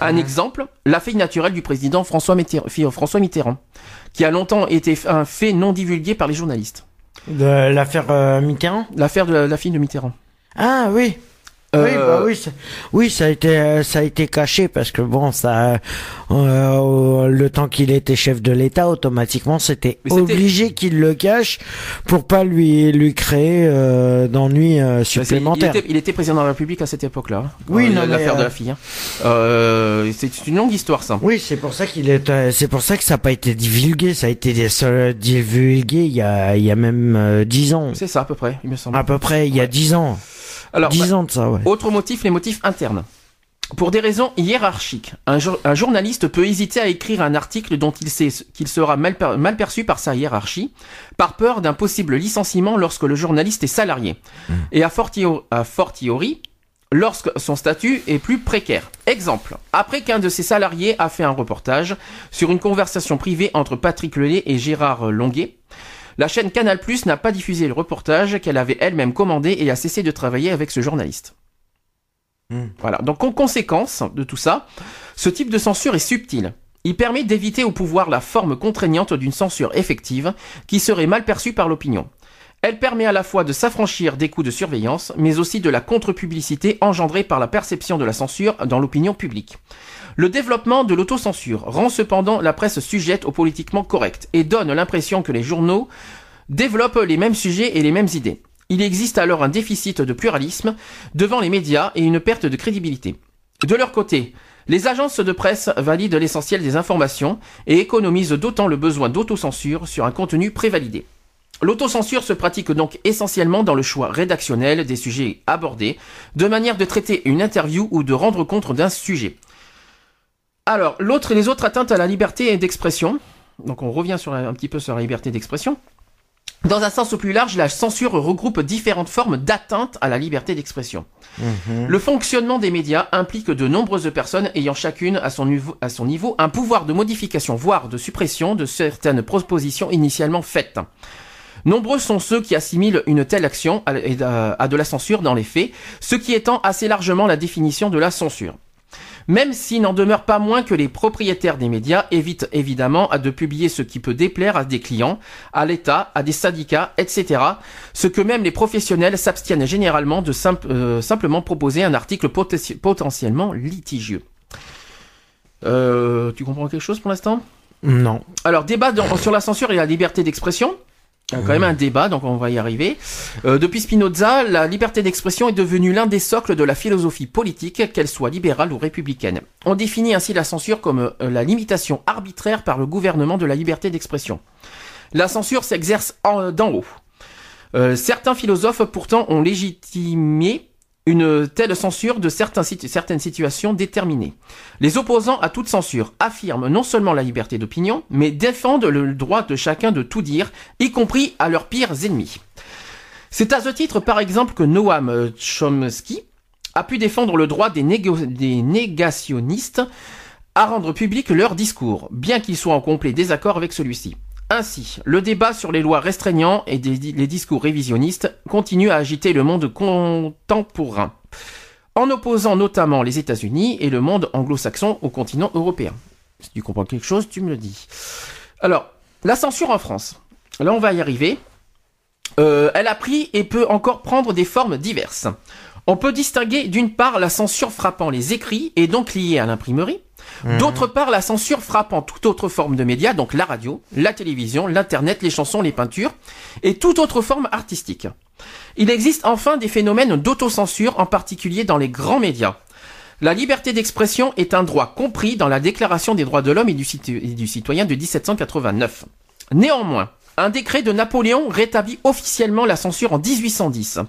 Un exemple, la fille naturelle du président François Mitterrand, François Mitterrand, qui a longtemps été un fait non divulgué par les journalistes. De l'affaire euh, Mitterrand? L'affaire de la, la fille de Mitterrand. Ah oui. Oui, Euh, bah oui, ça, oui, ça a été, euh, ça a été caché parce que bon, ça, euh, le temps qu'il était chef de l'État, automatiquement, c'était obligé qu'il le cache pour pas lui, lui créer euh, d'ennuis euh, bah, il, supplémentaires. était, il était président de la République à cette époque-là. hein, Oui, l'affaire de euh, la fille. hein. Euh, c'est une longue histoire, ça. Oui, c'est pour ça qu'il est, euh, c'est pour ça que ça n'a pas été divulgué. Ça a été euh, divulgué il y a, il y a même euh, dix ans, C'est ça, à peu près, il me semble. à peu près. Il y a dix ans, Alors, bah, dix ans de ça, ouais. Autre motif, les motifs internes. Pour des raisons hiérarchiques, un, jour- un journaliste peut hésiter à écrire un article dont il sait qu'il sera mal, per- mal perçu par sa hiérarchie, par peur d'un possible licenciement lorsque le journaliste est salarié, et a fortiori, a fortiori lorsque son statut est plus précaire. Exemple, après qu'un de ses salariés a fait un reportage sur une conversation privée entre Patrick Lelay et Gérard Longuet, la chaîne Canal+ n'a pas diffusé le reportage qu'elle avait elle-même commandé et a cessé de travailler avec ce journaliste. Voilà. Donc en conséquence de tout ça, ce type de censure est subtil. Il permet d'éviter au pouvoir la forme contraignante d'une censure effective qui serait mal perçue par l'opinion. Elle permet à la fois de s'affranchir des coûts de surveillance, mais aussi de la contre-publicité engendrée par la perception de la censure dans l'opinion publique. Le développement de l'autocensure rend cependant la presse sujette au politiquement correct et donne l'impression que les journaux développent les mêmes sujets et les mêmes idées. Il existe alors un déficit de pluralisme devant les médias et une perte de crédibilité. De leur côté, les agences de presse valident l'essentiel des informations et économisent d'autant le besoin d'autocensure sur un contenu prévalidé. L'autocensure se pratique donc essentiellement dans le choix rédactionnel des sujets abordés, de manière de traiter une interview ou de rendre compte d'un sujet. Alors, l'autre et les autres atteintes à la liberté d'expression. Donc on revient sur un petit peu sur la liberté d'expression. Dans un sens plus large, la censure regroupe différentes formes d'atteinte à la liberté d'expression. Le fonctionnement des médias implique de nombreuses personnes ayant chacune à son, niveau, à son niveau un pouvoir de modification, voire de suppression de certaines propositions initialement faites. Nombreux sont ceux qui assimilent une telle action à de la censure dans les faits, ce qui étend assez largement la définition de la censure. Même s'il n'en demeure pas moins que les propriétaires des médias évitent évidemment à de publier ce qui peut déplaire à des clients, à l'État, à des syndicats, etc. Ce que même les professionnels s'abstiennent généralement de simple- euh, simplement proposer un article poten- potentiellement litigieux. Euh, tu comprends quelque chose pour l'instant? Non. alors, débat dans- sur la censure et la liberté d'expression. Il y a quand même un débat, donc on va y arriver. Euh, depuis Spinoza, la liberté d'expression est devenue l'un des socles de la philosophie politique, qu'elle soit libérale ou républicaine. On définit ainsi la censure comme euh, la limitation arbitraire par le gouvernement de la liberté d'expression. La censure s'exerce en- d'en haut. Euh, certains philosophes pourtant ont légitimé une telle censure de certaines situations déterminées. Les opposants à toute censure affirment non seulement la liberté d'opinion, mais défendent le droit de chacun de tout dire, y compris à leurs pires ennemis. C'est à ce titre, par exemple, que Noam euh, Chomsky a pu défendre le droit des négationnistes à rendre public leur discours, bien qu'ils soient en complet désaccord avec celui-ci. Ainsi, le débat sur les lois restreignant et les discours révisionnistes continue à agiter le monde contemporain, en opposant notamment les États-Unis et le monde anglo-saxon au continent européen. Si tu comprends quelque chose, tu me le dis. Alors, la censure en France. Là, on va y arriver. Euh, elle a pris et peut encore prendre des formes diverses. On peut distinguer d'une part la censure frappant les écrits et donc liée à l'imprimerie, d'autre part la censure frappant toute autre forme de médias, donc la radio, la télévision, l'internet, les chansons, les peintures, et toute autre forme artistique. Il existe enfin des phénomènes d'autocensure, en particulier dans les grands médias. La liberté d'expression est un droit compris dans la Déclaration des droits de l'homme et du cit- et du citoyen de 1789. Néanmoins, un décret de Napoléon rétablit officiellement la censure en 1810,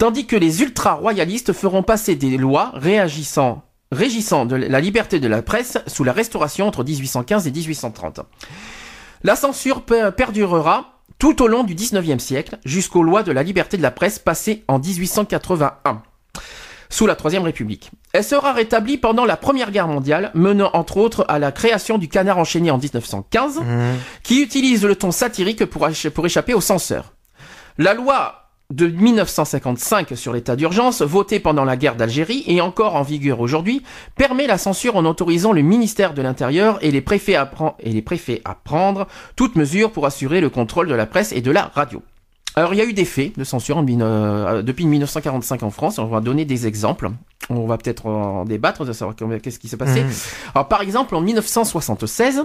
tandis que les ultra-royalistes feront passer des lois réagissant, régissant de la liberté de la presse sous la Restauration entre 1815 et 1830. La censure per- perdurera tout au long du 19e siècle, jusqu'aux lois de la liberté de la presse passées en 1881 sous la Troisième République. Elle sera rétablie pendant la Première Guerre mondiale, menant entre autres à la création du canard enchaîné en 1915, qui utilise le ton satirique pour, pour échapper aux censeurs. La loi de 1955 sur l'état d'urgence, votée pendant la guerre d'Algérie et encore en vigueur aujourd'hui, permet la censure en autorisant le ministère de l'Intérieur et les préfets à, et les préfets à prendre toutes mesures pour assurer le contrôle de la presse et de la radio. Alors il y a eu des faits de censure en euh, depuis 1945 en France. On va donner des exemples. On va peut-être en débattre de savoir qu'est-ce qui s'est passé. Alors par exemple en 1976,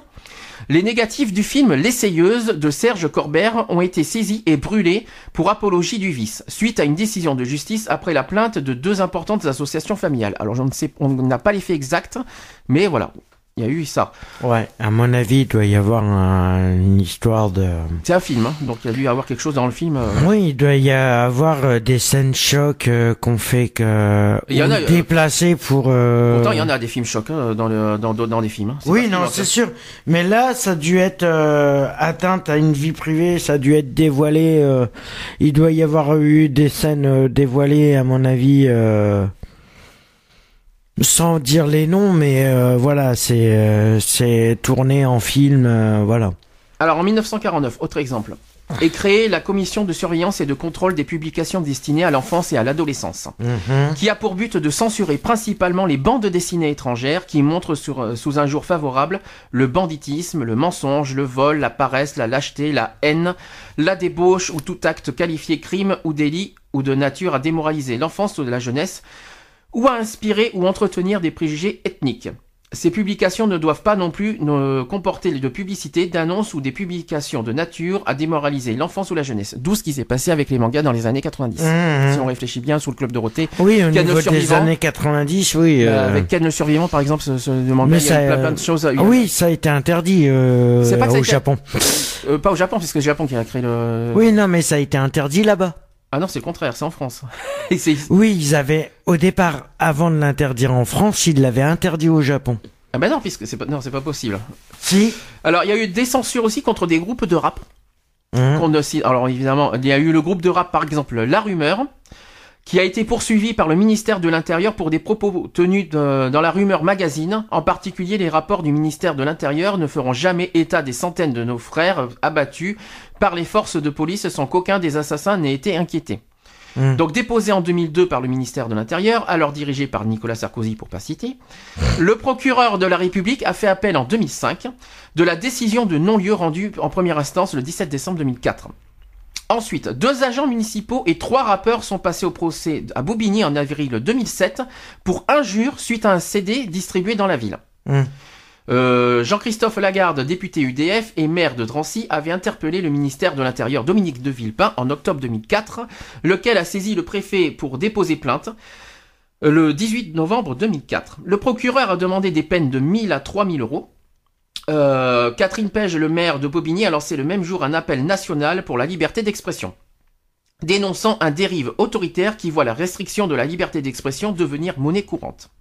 les négatifs du film L'essayeuse de Serge Corbert ont été saisis et brûlés pour apologie du vice, suite à une décision de justice après la plainte de deux importantes associations familiales. Alors je ne sais, on n'a pas les faits exacts, mais voilà, il y a eu ça. Ouais, à mon avis, il doit y avoir un- une histoire de. C'est un film, hein, donc il y a dû y avoir quelque chose dans le film. euh, Oui, il doit y avoir euh, des scènes chocs euh, qu'on fait que Il y en a, déplacés pour. euh, Pourtant, il y en a des films chocs hein, dans, le, dans, dans des films. hein. Oui, non, c'est sûr. Mais là, ça a dû être euh, atteinte à une vie privée, ça a dû être dévoilé. euh, il doit y avoir eu des scènes dévoilées, à mon avis. Sans dire les noms, mais euh, voilà, c'est euh, c'est tourné en film, euh, voilà. Alors en 1949, autre exemple, est créée la commission de surveillance et de contrôle des publications destinées à l'enfance et à l'adolescence, qui a pour but de censurer principalement les bandes dessinées étrangères qui montrent sur, sous un jour favorable le banditisme, le mensonge, le vol, la paresse, la lâcheté, la haine, la débauche ou tout acte qualifié crime ou délit ou de nature à démoraliser l'enfance ou la jeunesse ou à inspirer ou entretenir des préjugés ethniques. Ces publications ne doivent pas non plus ne comporter de publicité, d'annonces ou des publications de nature à démoraliser l'enfance ou la jeunesse. D'où ce qui s'est passé avec les mangas dans les années 90. Mhm. Si on réfléchit bien sous le club Dorothée, Oui, au niveau des années 90, oui. euh, euh, avec Ken le survivant par exemple, ce, ce manga, Mais il y a ça, plein, euh, plein de choses. ah oui, ça a été interdit euh, pas ça au été- Japon. Euh, pas au Japon, puisque c'est le Japon qui a créé le. Oui, non, mais ça a été interdit là-bas. Ah non, c'est le contraire, c'est en France. Et Oui, ils avaient, au départ, avant de l'interdire en France, ils l'avaient interdit au Japon. Ah bah non, puisque c'est pas, non, c'est pas possible. Si. Alors il y a eu des censures aussi contre des groupes de rap. Hein qu'on Alors évidemment, il y a eu le groupe de rap par exemple La Rumeur, qui a été poursuivi par le ministère de l'Intérieur pour des propos tenus de- dans la Rumeur Magazine. En particulier, les rapports du ministère de l'Intérieur ne feront jamais état des centaines de nos frères abattus par les forces de police sans qu'aucun des assassins n'ait été inquiété. Mm. Donc déposé en 2002 par le ministère de l'Intérieur, alors dirigé par Nicolas Sarkozy pour pas citer, le procureur de la République a fait appel en 2005 de la décision de non-lieu rendue en première instance le 17 décembre 2004. Ensuite, deux agents municipaux et trois rappeurs sont passés au procès à Bobigny en avril 2007 pour injure suite à un CD distribué dans la ville. Mm. Euh, Jean-Christophe Lagarde, député UDF et maire de Drancy, avait interpellé le ministère de l'Intérieur Dominique de Villepin en octobre 2004, lequel a saisi le préfet pour déposer plainte euh, le 18 novembre 2004. Le procureur a demandé des peines de 1000 à 3000 euros. Euh, Catherine Page, le maire de Bobigny, a lancé le même jour un appel national pour la liberté d'expression, dénonçant un dérive autoritaire qui voit la restriction de la liberté d'expression devenir monnaie courante.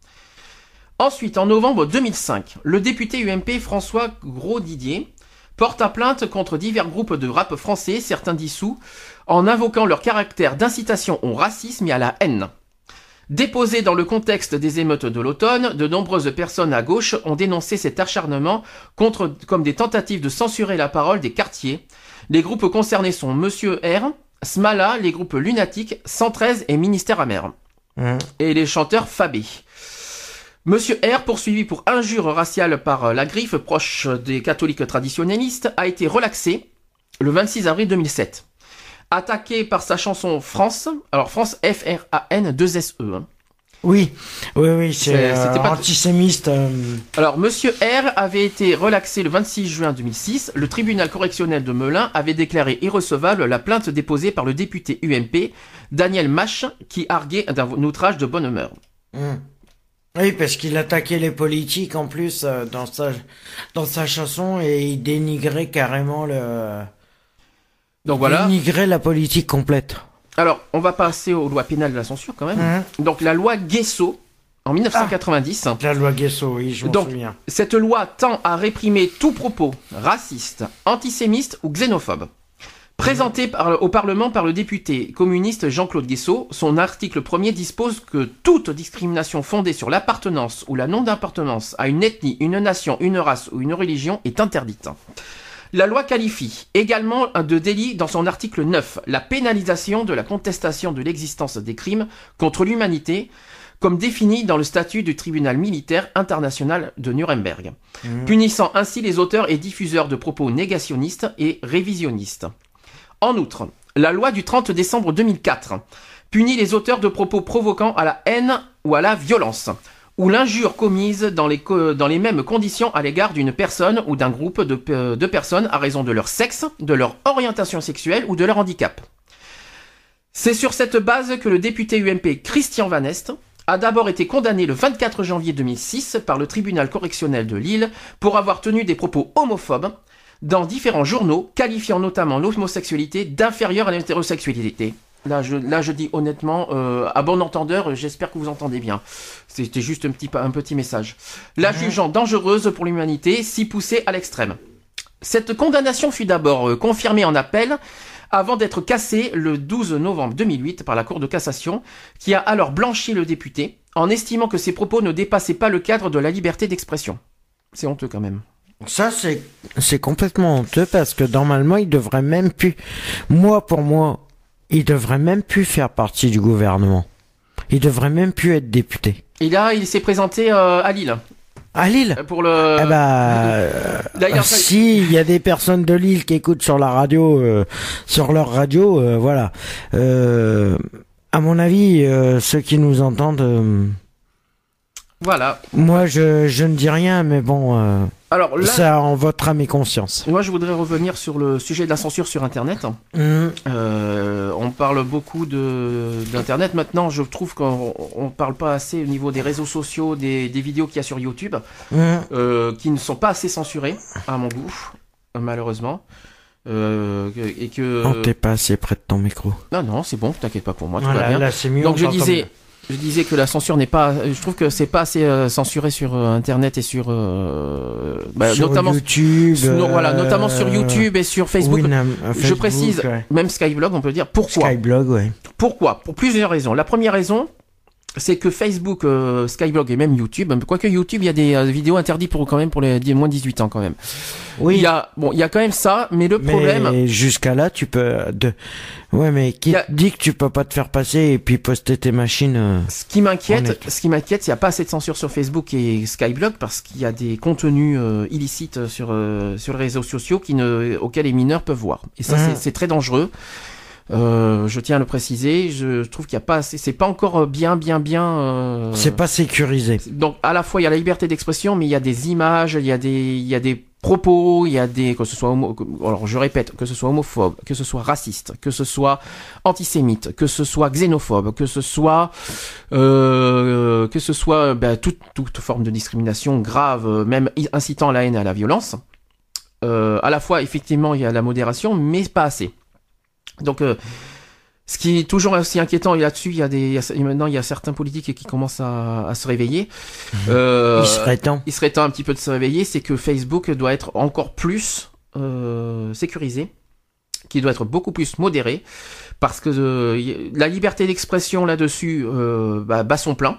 Ensuite, en novembre 2005, le député UMP François Gros-Didier porte à plainte contre divers groupes de rap français, certains dissous, en invoquant leur caractère d'incitation au racisme et à la haine. Déposé dans le contexte des émeutes de l'automne, de nombreuses personnes à gauche ont dénoncé cet acharnement contre, comme des tentatives de censurer la parole des quartiers. Les groupes concernés sont Monsieur R, Smala, les groupes Lunatic, 113 et Ministère Amer. Mmh. Et les chanteurs Fabé. Monsieur R, poursuivi pour injure raciale par la griffe proche des catholiques traditionnalistes, a été relaxé le 26 avril 2007. Attaqué par sa chanson France, alors France F-R-A-N 2 S-E. hein. Oui, oui, oui, C'est- euh, pas- antisémiste. euh, Alors, Monsieur R avait été relaxé le 26 juin 2006. Le tribunal correctionnel de Melun avait déclaré irrecevable la plainte déposée par le député UMP Daniel Mache qui arguait d'un outrage de bonne humeur. hum. Oui, parce qu'il attaquait les politiques en plus euh, dans sa dans sa chanson et il dénigrait carrément le Donc voilà. la politique complète. Alors, on va passer aux lois pénales de la censure quand même. Hum. Donc, la loi Guesso en 1990. La loi Guesso, oui, je Donc, souviens. Cette loi tend à réprimer tout propos raciste, antisémite ou xénophobe. Présenté par- au Parlement par le député communiste Jean-Claude Guesso, son article premier dispose que toute discrimination fondée sur l'appartenance ou la non-appartenance à une ethnie, une nation, une race ou une religion est interdite. La loi qualifie également de délit dans son article 9 la pénalisation de la contestation de l'existence des crimes contre l'humanité comme défini dans le statut du tribunal militaire international de Nuremberg, punissant ainsi les auteurs et diffuseurs de propos négationnistes et révisionnistes. En outre, la loi du 30 décembre 2004 punit les auteurs de propos provoquant à la haine ou à la violence, ou l'injure commise dans les, mêmes conditions à l'égard d'une personne ou d'un groupe de, de personnes à raison de leur sexe, de leur orientation sexuelle ou de leur handicap. C'est sur cette base que le député UMP Christian Van Est a d'abord été condamné le 24 janvier 2006 par le tribunal correctionnel de Lille pour avoir tenu des propos homophobes dans différents journaux, qualifiant notamment l'homosexualité d'inférieure à l'hétérosexualité. Là je, là, je dis honnêtement, euh, à bon entendeur, j'espère que vous entendez bien. C'était juste un petit, un petit message. La jugeant dangereuse pour l'humanité, si poussée à l'extrême. Cette condamnation fut d'abord euh, confirmée en appel avant d'être cassée le 12 novembre 2008 par la Cour de cassation, qui a alors blanchi le député en estimant que ses propos ne dépassaient pas le cadre de la liberté d'expression. C'est honteux quand même. Ça, c'est, c'est complètement honteux parce que normalement, il devrait même plus, moi, pour moi, il devrait même plus faire partie du gouvernement. Il devrait même plus être député. Et là, il s'est présenté euh, à Lille À Lille? pour le. eh bah, euh, si il y a des personnes de Lille qui écoutent sur la radio, euh, sur leur radio, euh, voilà. Euh, à mon avis, euh, ceux qui nous entendent, euh, Voilà. moi, je, je ne dis rien, mais bon, euh, Alors là, ça en votre âme et conscience. moi, je voudrais revenir sur le sujet de la censure sur Internet. Hum, Euh, on parle beaucoup de d'internet maintenant. Je trouve qu'on on parle pas assez au niveau des réseaux sociaux, des, des vidéos qu'il y a sur YouTube, hum. euh, qui ne sont pas assez censurées à mon goût, malheureusement. Euh, et que Oh, t'es pas assez près de ton micro. non non c'est bon, t'inquiète pas pour moi, tout va Voilà, bien. là, c'est mieux. Donc on je disais, mieux. Je disais que la censure n'est pas, je trouve que c'est pas assez euh, censuré sur euh, Internet et sur, euh, bah, Sur notamment, YouTube. sur- voilà, euh, notamment sur YouTube et sur Facebook. Winam- euh, je précise, ouais. même Skyblog, on peut dire pourquoi? Skyblog, ouais. Pourquoi? Pour plusieurs raisons. La première raison, c'est que Facebook, euh, Skyblog et même YouTube, quoique YouTube, il y a des euh, vidéos interdites pour quand même pour les moins de 18 ans quand même. Oui. Il y a bon, il y a quand même ça, mais le mais problème, jusqu'à là, tu peux. De... Ouais, mais qui y a- dit que tu peux pas te faire passer et puis poster tes machines euh, ce qui m'inquiète, ce qui m'inquiète, il n'y a pas assez de censure sur Facebook et Skyblog parce qu'il y a des contenus euh, illicites sur euh, sur les réseaux sociaux qui ne auxquels les mineurs peuvent voir. Et ça, c'est- c'est très dangereux. Euh, je tiens à le préciser. Je, trouve qu'il n'y a pas assez, c'est pas encore bien, bien, bien. euh, C'est pas sécurisé. Donc à la fois il y a la liberté d'expression, mais il y a des images, il y a des, il y a des propos, il y a des, que ce soit homo, alors je répète, que ce soit homophobe, que ce soit raciste, que ce soit antisémite, que ce soit xénophobe, que ce soit, euh, que ce soit ben, toute, toute forme de discrimination grave, euh, même incitant à la haine et à la violence. Euh, à la fois effectivement il y a la modération, mais pas assez. Donc euh, ce qui est toujours aussi inquiétant, et là-dessus, il y a des, il y a- maintenant, il y a certains politiques qui commencent à, à se réveiller. Euh, Il serait temps. il serait temps un petit peu de se réveiller, c'est que Facebook doit être encore plus euh, sécurisé qui doit être beaucoup plus modéré, parce que euh, la liberté d'expression là-dessus euh, bah, bat son plein.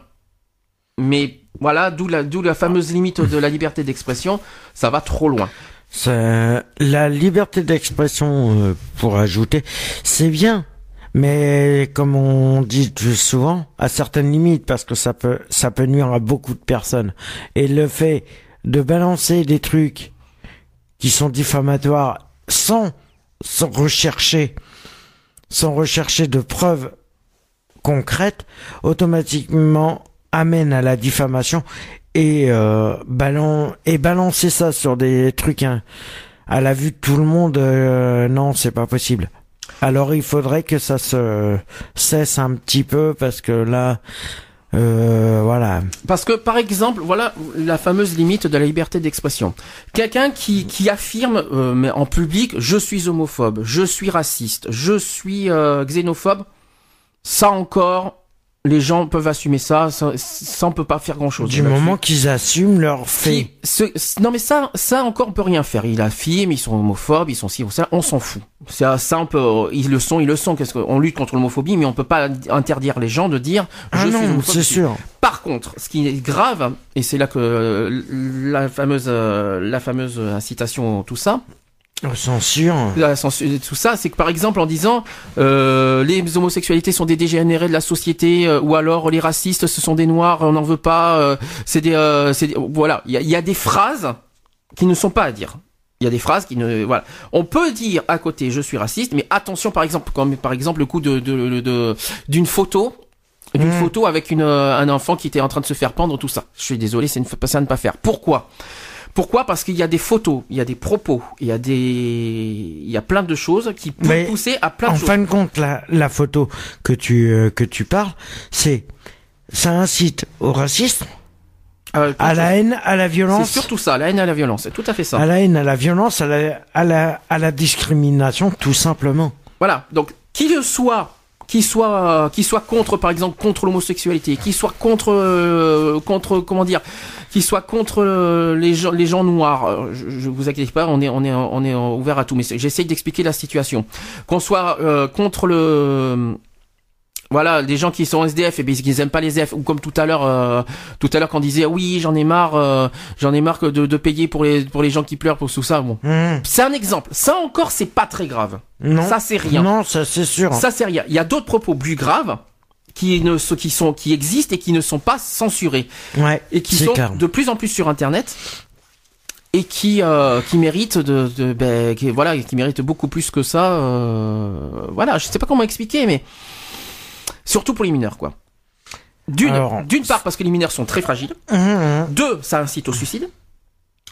Mais voilà, d'où la, d'où la fameuse limite de la liberté d'expression, ça va trop loin. La liberté d'expression, euh, pour ajouter, c'est bien. Mais comme on dit souvent, à certaines limites, parce que ça peut, ça peut nuire à beaucoup de personnes. Et le fait de balancer des trucs qui sont diffamatoires sans, sans rechercher, sans rechercher de preuves concrètes, automatiquement amène à la diffamation et euh, balan et balancer ça sur des trucs hein, à la vue de tout le monde euh, non c'est pas possible. Alors il faudrait que ça se cesse un petit peu parce que là euh, voilà. Parce que, par exemple, voilà la fameuse limite de la liberté d'expression. Quelqu'un qui, qui affirme, euh, mais en public, je suis homophobe, je suis raciste, je suis euh, xénophobe, ça encore, les gens peuvent assumer ça, ça, ça on peut pas faire grand chose. du moment qu'ils assument Qui- ce- ce- non mais ça, ça encore on peut rien faire. Il affirme, ils sont homophobes, ils sont ci ou ça, on s'en fout. Ça, ça on peut, ils le sont, ils le sont. Qu'est-ce qu'on lutte contre l'homophobie, mais on peut pas interdire les gens de dire je ah suis non c'est sûr Par contre, ce qui est grave, et c'est là que euh, la fameuse, euh, la fameuse incitation, tout ça, censure la censure, tout ça, c'est que par exemple en disant euh, les homosexualités sont des dégénérés de la société, euh, ou alors les racistes ce sont des noirs, on n'en veut pas, euh, c'est des, euh, c'est des- voilà, il y a, y a des phrases qui ne sont pas à dire. Il y a des phrases qui ne, voilà. On peut dire à côté je suis raciste, mais attention par exemple, comme par exemple le coup de de de- d'une photo d'une Mm. photo avec une, euh, un enfant qui était en train de se faire pendre, tout ça. Je suis désolé, c'est une c'est à ne pas faire. Pourquoi? Pourquoi? Parce qu'il y a des photos, il y a des propos, il y a des, il y a plein de choses qui peuvent pousser à plein en de choses. fin de compte la, la photo que tu euh, que tu parles c'est ça incite au racisme Euh, à la haine à la c'est violence surtout ça, la haine à la violence, c'est tout à fait ça. à la haine, à la violence, à la, à la, à la discrimination, tout simplement. Voilà. Donc, qui le soit, qui soit, qui soit contre, par exemple, contre l'homosexualité, qui soit contre, euh, contre, comment dire, qui soit contre euh, les gens, les gens noirs. euh, Je, je vous inquiétez pas, on est, on est, on est ouvert à tout. Mais j'essaye d'expliquer la situation. Qu'on soit euh, contre le voilà, des gens qui sont SDF et bien qu'ils aiment pas les F ou comme tout à l'heure, euh, tout à l'heure quand on disait oui j'en ai marre, euh, j'en ai marre que de, de payer pour les pour les gens qui pleurent pour tout ça. Bon, Mmh. c'est un exemple. Ça encore c'est pas très grave. Non. Ça c'est rien. Non, ça c'est sûr. Ça c'est rien. Il y a d'autres propos plus graves qui ne ceux qui sont qui existent et qui ne sont pas censurés ouais, et qui sont clair. de plus en plus sur internet et qui euh, qui méritent de, de ben, qui, voilà qui méritent beaucoup plus que ça euh, voilà je sais pas comment expliquer mais surtout pour les mineurs quoi. D'une Alors- d'une part parce que les mineurs sont très fragiles. Mmh, mmh. deux ça incite au suicide.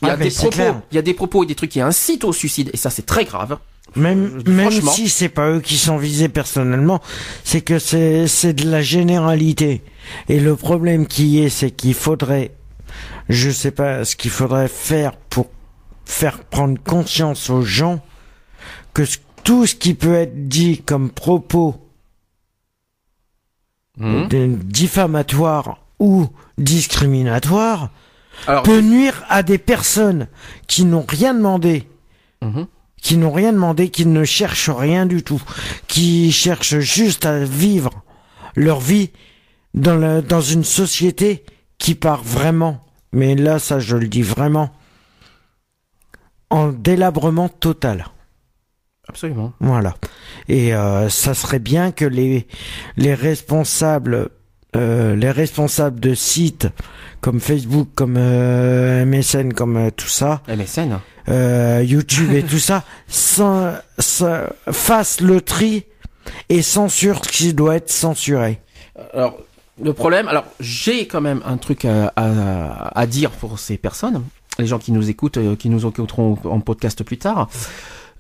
Il y a Ah, des propos il y a des propos et des trucs qui incitent au suicide et ça c'est très grave. Même, Euh, même si c'est pas eux qui sont visés personnellement, c'est que c'est, c'est de la généralité. Et le problème qui est, c'est qu'il faudrait, je sais pas, ce qu'il faudrait faire pour faire prendre conscience aux gens que tout ce qui peut être dit comme propos De- diffamatoire ou discriminatoire alors peut nuire à des personnes qui n'ont rien demandé, Mhm. qui n'ont rien demandé, qui ne cherchent rien du tout, qui cherchent juste à vivre leur vie dans, la, dans une société qui part vraiment, mais là ça je le dis vraiment, en délabrement total. absolument Voilà. Et euh, ça serait bien que les les responsables euh, les responsables de sites comme Facebook, comme euh, MSN, comme euh, tout ça, MSN euh, YouTube et tout ça, sans, sans- fassent le tri et censurent ce qui doit être censuré. Alors, le problème, alors j'ai quand même un truc à, à, à dire pour ces personnes, les gens qui nous écoutent, euh, qui nous écouteront en podcast plus tard.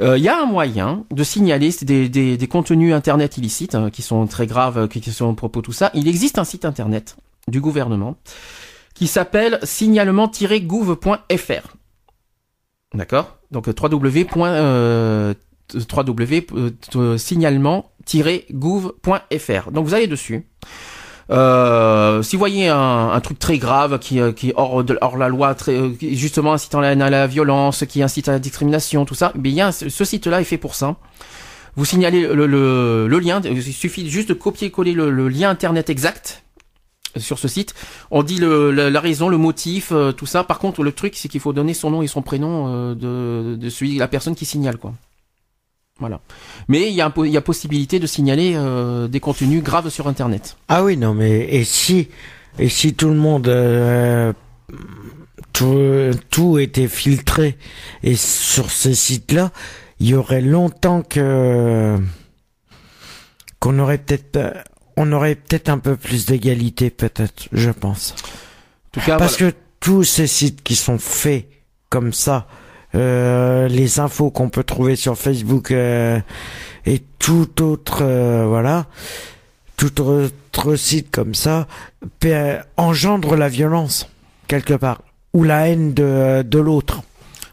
Euh, Il y a un moyen de signaler des, des, des contenus internet illicites hein, qui sont très graves, euh, qui, sont à propos de tout ça. Il existe un site internet du gouvernement qui s'appelle signalement-gouv.fr. D'accord? Donc euh, www. euh, www.signalement-gouv.fr. Donc vous allez dessus. Euh, si vous voyez un, un truc très grave qui, euh, qui est hors, de, hors la loi, très, euh, justement incitant à la, violence, qui incite à la discrimination, tout ça, eh bien, ce, site-là est fait pour ça. Vous signalez le, le, le lien. Il suffit juste de copier-coller le, le lien internet exact sur ce site. On dit le, la, la raison, le motif, tout ça. Par contre, le truc, c'est qu'il faut donner son nom et son prénom de, de celui, la personne qui signale, quoi. Voilà. Mais il y a, un po- il y a possibilité de signaler euh, des contenus graves sur Internet. Ah oui, non, mais et si, et si tout le monde, euh, tout, tout était filtré et sur ces sites-là, il y aurait longtemps que qu'on aurait peut-être, euh, on aurait peut-être un peu plus d'égalité, peut-être, je pense. En tout cas, Parce voilà. que tous ces sites qui sont faits comme ça, euh, les infos qu'on peut trouver sur Facebook euh, et tout autre, euh, voilà, tout autre site comme ça, peut- engendre la violence quelque part ou la haine de, de l'autre.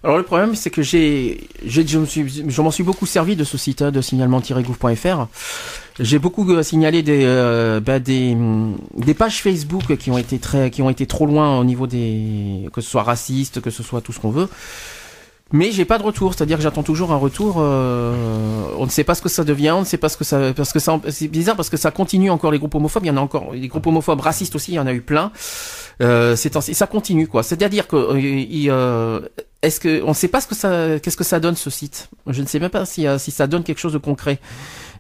Alors le problème, c'est que j'ai, je me suis, m'en suis beaucoup servi de ce site hein, de signalement-gouv.fr. J'ai beaucoup euh, signalé des, euh, bah, des, hum, des pages Facebook qui ont été très, qui ont été trop loin au niveau des, que ce soit raciste, que ce soit tout ce qu'on veut. Mais j'ai pas de retour, c'est-à-dire que j'attends toujours un retour. euh, on ne sait pas ce que ça devient, on ne sait pas ce que ça, parce que ça, c'est bizarre parce que ça continue encore les groupes homophobes. Il y en a encore, les groupes homophobes racistes aussi, il y en a eu plein. Euh, c'est ça continue quoi. C'est-à-dire que euh, euh, est-ce que on ne sait pas ce que ça, qu'est-ce que ça donne ce site? Je ne sais même pas si, euh, si ça donne quelque chose de concret.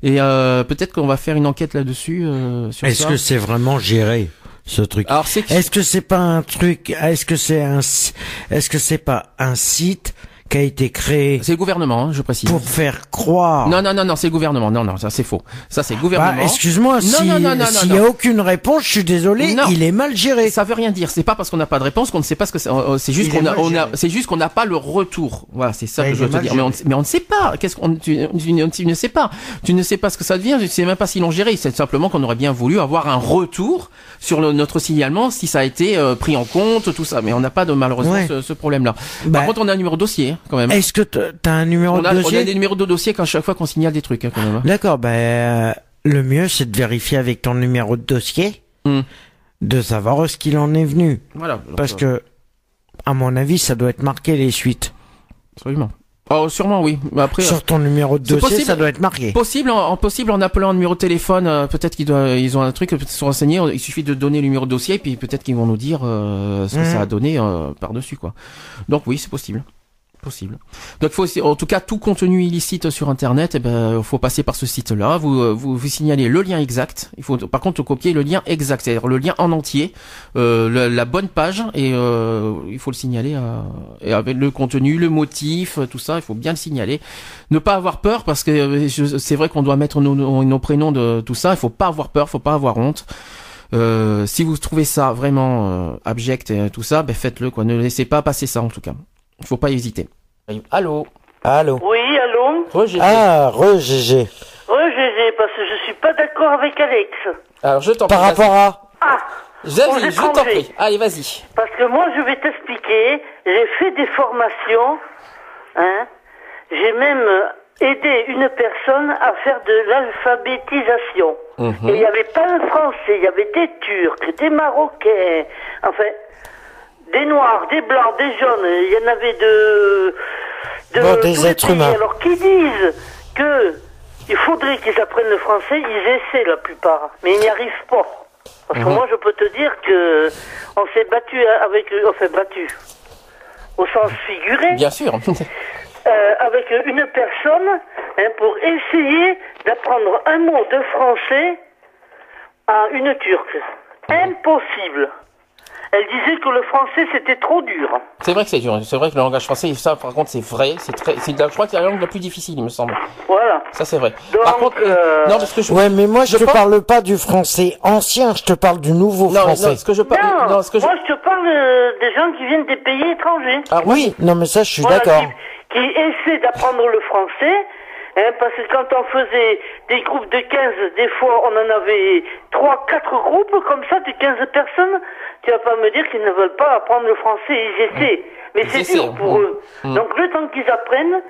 Et euh, peut-être qu'on va faire une enquête là-dessus. Euh, Est-ce que c'est vraiment géré ce truc? Alors Est-ce que c'est pas un truc Est-ce que c'est un Est-ce que c'est pas un site qui a été créé c'est le gouvernement, hein, je précise. pour faire croire Non non non non, c'est le gouvernement. Non non, ça c'est faux. Ça c'est le gouvernement. Bah, excuse-moi, Non, si- non, non, non, s'il n'y a aucune réponse, je suis désolé, Non. il est mal géré. Ça veut rien dire. C'est pas parce qu'on n'a pas de réponse qu'on ne sait pas ce que c'est. C'est juste qu'on a, on a, c'est juste qu'on n'a pas le retour. Voilà, c'est ça que je veux te dire. Mais on, géré. mais on ne sait pas. Qu'est-ce qu'on, tu, tu ne- tu ne sais pas. Tu ne sais pas ce que ça devient. Tu ne sais même pas s'ils l'ont géré. C'est simplement qu'on aurait bien voulu avoir un retour sur le- notre signalement, si ça a été euh, pris en compte, tout ça. Mais on n'a pas de malheureusement Ouais. ce, ce problème-là. Bah, Par contre, on a un numéro de dossier hein, quand même. Est-ce que t'as un numéro On a, de on a dossier des numéros de dossier quand chaque fois qu'on signale des trucs hein, quand même. hein. D'accord, ben euh, le mieux c'est de vérifier avec ton numéro de dossier, Hmm. de savoir où ce qu'il en est venu, Voilà. Parce euh, que à mon avis ça doit être marqué les suites. absolument. Oh, sûrement oui. Mais après. Sur ton numéro de dossier possible. ça doit être marqué. Possible, en, en possible en appelant un numéro de téléphone, euh, peut-être qu'ils ils ont un truc, peut-être sont renseignés. Il suffit de donner le numéro de dossier, et puis peut-être qu'ils vont nous dire euh, ce que Mhm. ça a donné euh, par dessus, quoi. Donc oui, c'est possible, possible. Donc faut, aussi- en tout cas, tout contenu illicite sur Internet, eh ben, faut passer par ce site-là. Vous, euh, vous, vous signalez le lien exact. Il faut, par contre, copier le lien exact, c'est-à-dire le lien en entier, euh, la, la bonne page, et euh, il faut le signaler à, et avec le contenu, le motif, euh, tout ça, il faut bien le signaler ne pas avoir peur parce que euh, c'est vrai qu'on doit mettre nos, nos, nos prénoms de tout ça. Il faut pas avoir peur, faut pas avoir honte. Euh, si vous trouvez ça vraiment euh, abject et tout ça, ben faites-le quoi. Ne laissez pas passer ça en tout cas. Il faut pas hésiter. Allô. Allô. Oui, allô. Ah, re GG. Ouais, GG, parce que je suis pas d'accord avec Alex. Alors je t'en Par prie. rapport à Ah, Vas-y, aux je t'en prie. Allez, vas-y. Parce que moi, je vais t'expliquer. J'ai fait des formations, hein. J'ai même euh, aidé une personne à faire de l'alphabétisation. Et il n'y avait pas un Français, il y avait des Turcs, des Marocains, enfin, des Noirs, des Blancs, des jaunes. Il y en avait de, de Bon, des tous les êtres pays. humains. Alors, qui disent que il faudrait qu'ils apprennent le français, ils essaient la plupart, mais ils n'y arrivent pas. Parce que moi, je peux te dire que on s'est battu avec, enfin battu, au sens figuré, Bien sûr. euh, avec une personne hein, pour essayer d'apprendre un mot de français à une turque. Impossible. Elle disait que le français c'était trop dur. c'est vrai que c'est dur. C'est vrai que le langage français, ça par contre c'est vrai. C'est très. C'est, la- je crois que c'est la langue la plus difficile, il me semble. Voilà. Ça c'est vrai. Donc, par contre, euh, non parce que je. Ouais, mais moi je, Je te pense- parle pas du français ancien, je te parle du nouveau non, français. non, ce que je parle. Non, Non, ce que je. moi je te parle euh, des gens qui viennent des pays étrangers. Ah, Oui, non mais ça je suis Voilà, d'accord. Qui, qui essaient d'apprendre le français. Hein, parce que quand on faisait des groupes de 15, des fois on en avait 3, 4 groupes comme ça de 15 personnes. Tu vas pas me dire qu'ils ne veulent pas apprendre le français, ils essaient. Mais c'est dur pour mm. eux. Donc le temps qu'ils apprennent,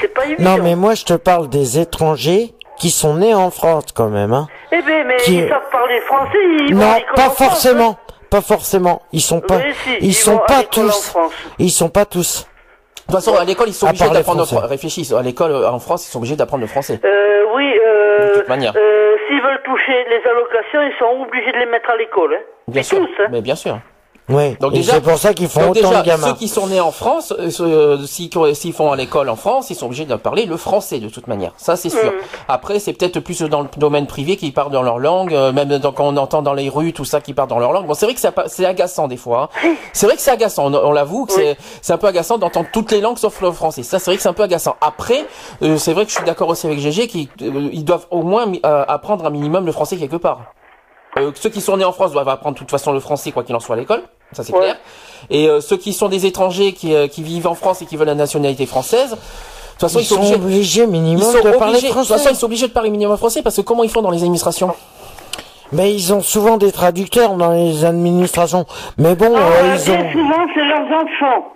c'est pas évident. Non mais moi je te parle des étrangers qui sont nés en France quand même. Hein. Eh ben, mais qui- ils savent parler français, ils vont non, pas France, hein. forcément. Pas forcément. Ils sont pas. Oui, si, ils ils sont pas tous. France. Ils sont pas tous. Toute façon, à l'école, ils sont obligés d'apprendre. français. Réfléchis, à l'école, euh, en France, ils sont obligés d'apprendre le français. Euh, oui, euh, De toute manière. euh, s'ils veulent toucher les allocations, ils sont obligés de les mettre à l'école. Hein. Bien Et sûr. tous, hein. Mais bien sûr. Oui. Donc Et déjà- c'est pour ça qu'ils font Donc autant déjà, de gamins. ceux qui sont nés en France, euh, ceux, euh, s'ils font à l'école en France, ils sont obligés de parler le français de toute manière. Ça, c'est sûr. Après, c'est peut-être plus dans le domaine privé qu'ils parlent dans leur langue, euh, même dans- quand on entend dans les rues tout ça qui parlent dans leur langue. Bon, c'est vrai que c'est agaçant des fois. hein. C'est vrai que c'est agaçant. On, on l'avoue que c'est c'est un peu agaçant d'entendre toutes les langues sauf le français. Ça, c'est vrai que c'est un peu agaçant. Après, euh, c'est vrai que je suis d'accord aussi avec GG qu'ils euh, ils doivent au moins euh, apprendre un minimum le français quelque part. Euh, ceux qui sont nés en France doivent apprendre de toute façon le français quoi qu'il en soit à l'école, ça c'est Ouais. clair. Et euh, ceux qui sont des étrangers qui, euh, qui vivent en France et qui veulent la nationalité française, de toute façon Ils sont obligés. obligés Ils minimum sont de parler obligés. De toute façon, français. ils sont obligés de parler minimum français parce que comment ils font dans les administrations? Mais ils ont souvent des traducteurs dans les administrations. Mais bon, Ah, euh, ils ont. souvent, c'est leurs enfants.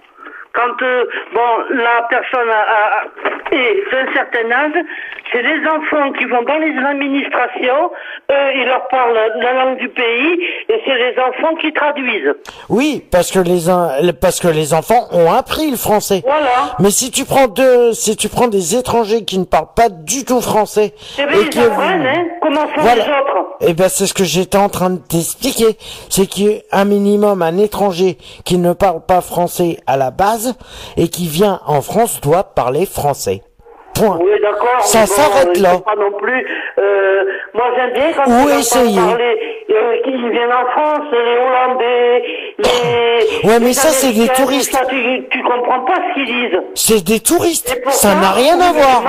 Quand euh, bon, la personne a, a- a- est d'un certain âge, c'est les enfants qui vont dans les administrations, eux, ils leur parlent la langue du pays, et c'est les enfants qui traduisent. Oui, parce que les parce que les enfants ont appris le français. Voilà. Mais si tu prends deux, si tu prends des étrangers qui ne parlent pas du tout français Eh bien, et ils qui apprennent, hein, comment font Voilà. les autres. Eh ben, c'est ce que j'étais en train de t'expliquer. C'est qu'un minimum, un étranger qui ne parle pas français à la base et qui vient en France doit parler français. Point. Oui, d'accord. Ça bon, s'arrête il là. Pas non plus. Euh, moi, j'aime bien quand Ou essayer. parler, euh, qu'ils viennent en France, les Hollandais, les. Ouais, mais ça, c'est des touristes. ça, tu, tu comprends pas ce qu'ils disent. C'est des touristes. Ça n'a rien à voir.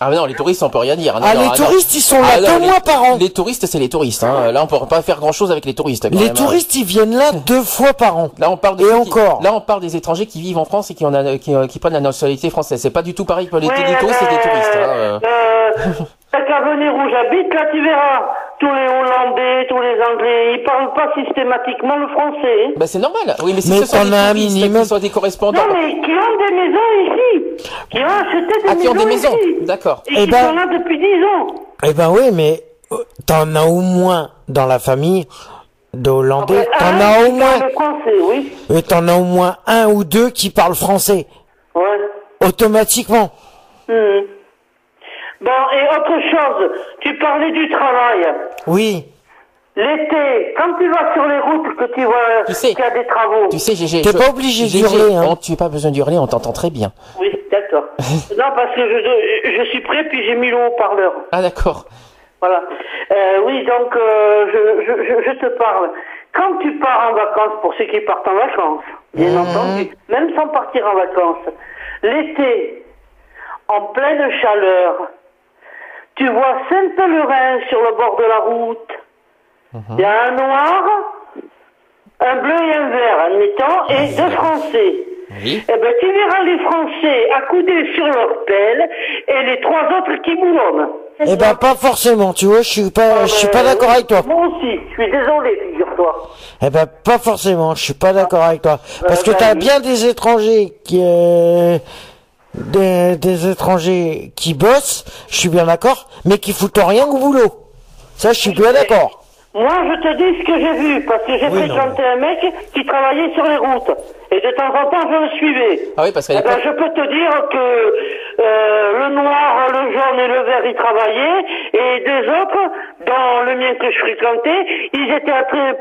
Ah mais non, les touristes on peut rien dire. Non, Ah, non, les non. touristes, ils sont là Ah, non, deux les- mois par an. Les touristes c'est les touristes. Hein. Là on peut pas faire grand chose avec les touristes. quand Les même, hein. touristes, ils viennent là deux fois par an. Là on parle de Et qui- encore. là on parle des étrangers qui vivent en France et qui, en a, qui, euh, qui prennent la nationalité française. C'est pas du tout pareil que les, Ouais, les touristes et ben, des touristes. Hein. euh. euh, T'as qu'à venir où j'habite, là tu verras. Tous les Hollandais, tous les Anglais, ils parlent pas systématiquement le français. hein. Ben c'est normal. Oui mais si Mais ce sont t'en des as un touristes minimum. qui sont des correspondants. Non, mais qui ont des maisons ici? Qui ont acheté des Ah, maisons qui ont des maisons. D'accord. Et Eh qui ben- sont là depuis 10 ans. Eh ben oui, mais euh, t'en as au moins dans la famille de Hollandais. Après, T'en un as au qui moins, français, oui. euh, t'en as au moins un ou deux qui parlent français Ouais. automatiquement. Hmm. Bon, et autre chose, tu parlais du travail. Oui. L'été, quand tu vas sur les routes, que tu vois Tu sais- qu'il y a des travaux. Tu sais GG. T'es pas obligé d'hurler, hein. on- Tu n'as pas besoin d'hurler, on t'entend très bien. Oui, d'accord. non, parce que je, je suis prêt, puis j'ai mis le haut-parleur. Ah d'accord. Voilà. Euh, oui, donc euh, je, je, je, je te parle. Quand tu pars en vacances, pour ceux qui partent en vacances, bien entendu, même sans partir en vacances, l'été, en pleine chaleur, tu vois Saint-Pèlerin sur le bord de la route. Il y a un noir, un bleu et un vert, admettons, et deux Français. Oui. Eh ben, tu verras les Français accoudés sur leur pelle et les trois autres qui boulonnent. Eh ben pas forcément, tu vois, je suis pas, je suis pas d'accord avec toi. Moi aussi, je suis désolé, figure-toi. Eh ben pas forcément, je suis pas d'accord avec toi. Parce que bah t'as bien des étrangers qui, euh, des, des étrangers qui bossent, je suis bien d'accord, mais qui foutent rien au boulot. Ça, je suis bien d'accord. Moi, je te dis ce que j'ai vu, parce que j'ai Oui, non, fréquenté un mec qui travaillait sur les routes. Et de temps en temps, je le suivais. Ah oui parce qu'à Eh ben, je peux te dire que euh, le noir, le jaune et le vert y travaillaient, et deux autres, dans le mien que je fréquentais, ils étaient à plein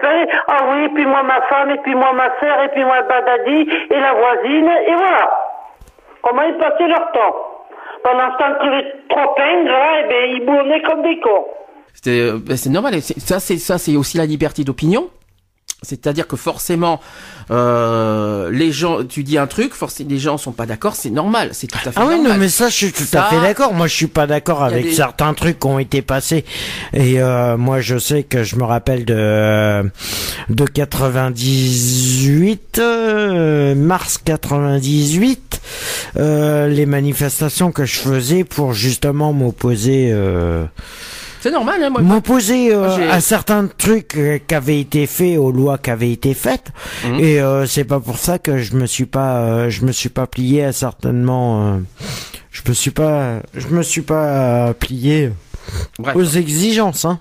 Ah oui, puis moi ma femme, et puis moi ma sœur, et puis moi Badadi, et la voisine, et voilà. Comment ils passaient leur temps. Pendant ce temps que les trois pingres, là, eh ben, ils bournaient comme des cons. C'est euh, ben, c'est normal. ça, c'est aussi la liberté d'opinion. C'est-à-dire que forcément, euh, les gens, tu dis un truc, forcément, les gens sont pas d'accord, c'est normal, c'est tout à fait Ah oui, normal. non, mais ça, je suis tout Ça, à fait d'accord. Moi, je suis pas d'accord avec des- certains trucs qui ont été passés. Et euh, moi, je sais que je me rappelle de de 98, euh, mars 98, euh, les manifestations que je faisais pour justement m'opposer. Euh, C'est normal, hein, moi. m'opposer euh, à certains trucs euh, qui avaient été faits aux lois qui avaient été faites Mhm. et euh, c'est pas pour ça que je me suis pas euh, je me suis pas plié à certainement euh, je me suis pas je me suis pas plié Bref. aux exigences hein.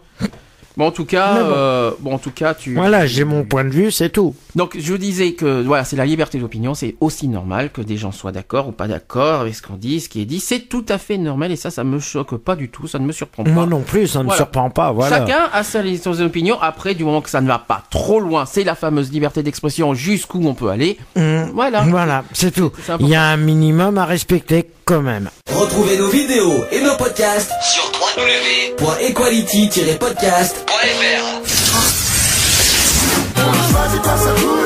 Bon, en tout cas, bon. euh, bon, en tout cas, tu. Voilà, j'ai mon point de vue, c'est tout. Donc, je disais que voilà, c'est la liberté d'opinion, c'est aussi normal que des gens soient d'accord ou pas d'accord avec ce qu'on dit, ce qui est dit, c'est tout à fait normal et ça, ça me choque pas du tout, ça ne me surprend pas. Moi non plus, ça ne me surprend pas. Voilà. Chacun a sa opinion. Après, du moment que ça ne va pas trop loin, c'est la fameuse liberté d'expression jusqu'où on peut aller. Mmh. Voilà. Voilà, c'est tout. Il y a un minimum à respecter Retrouvez nos vidéos et nos podcasts sur www.equality-podcast.fr.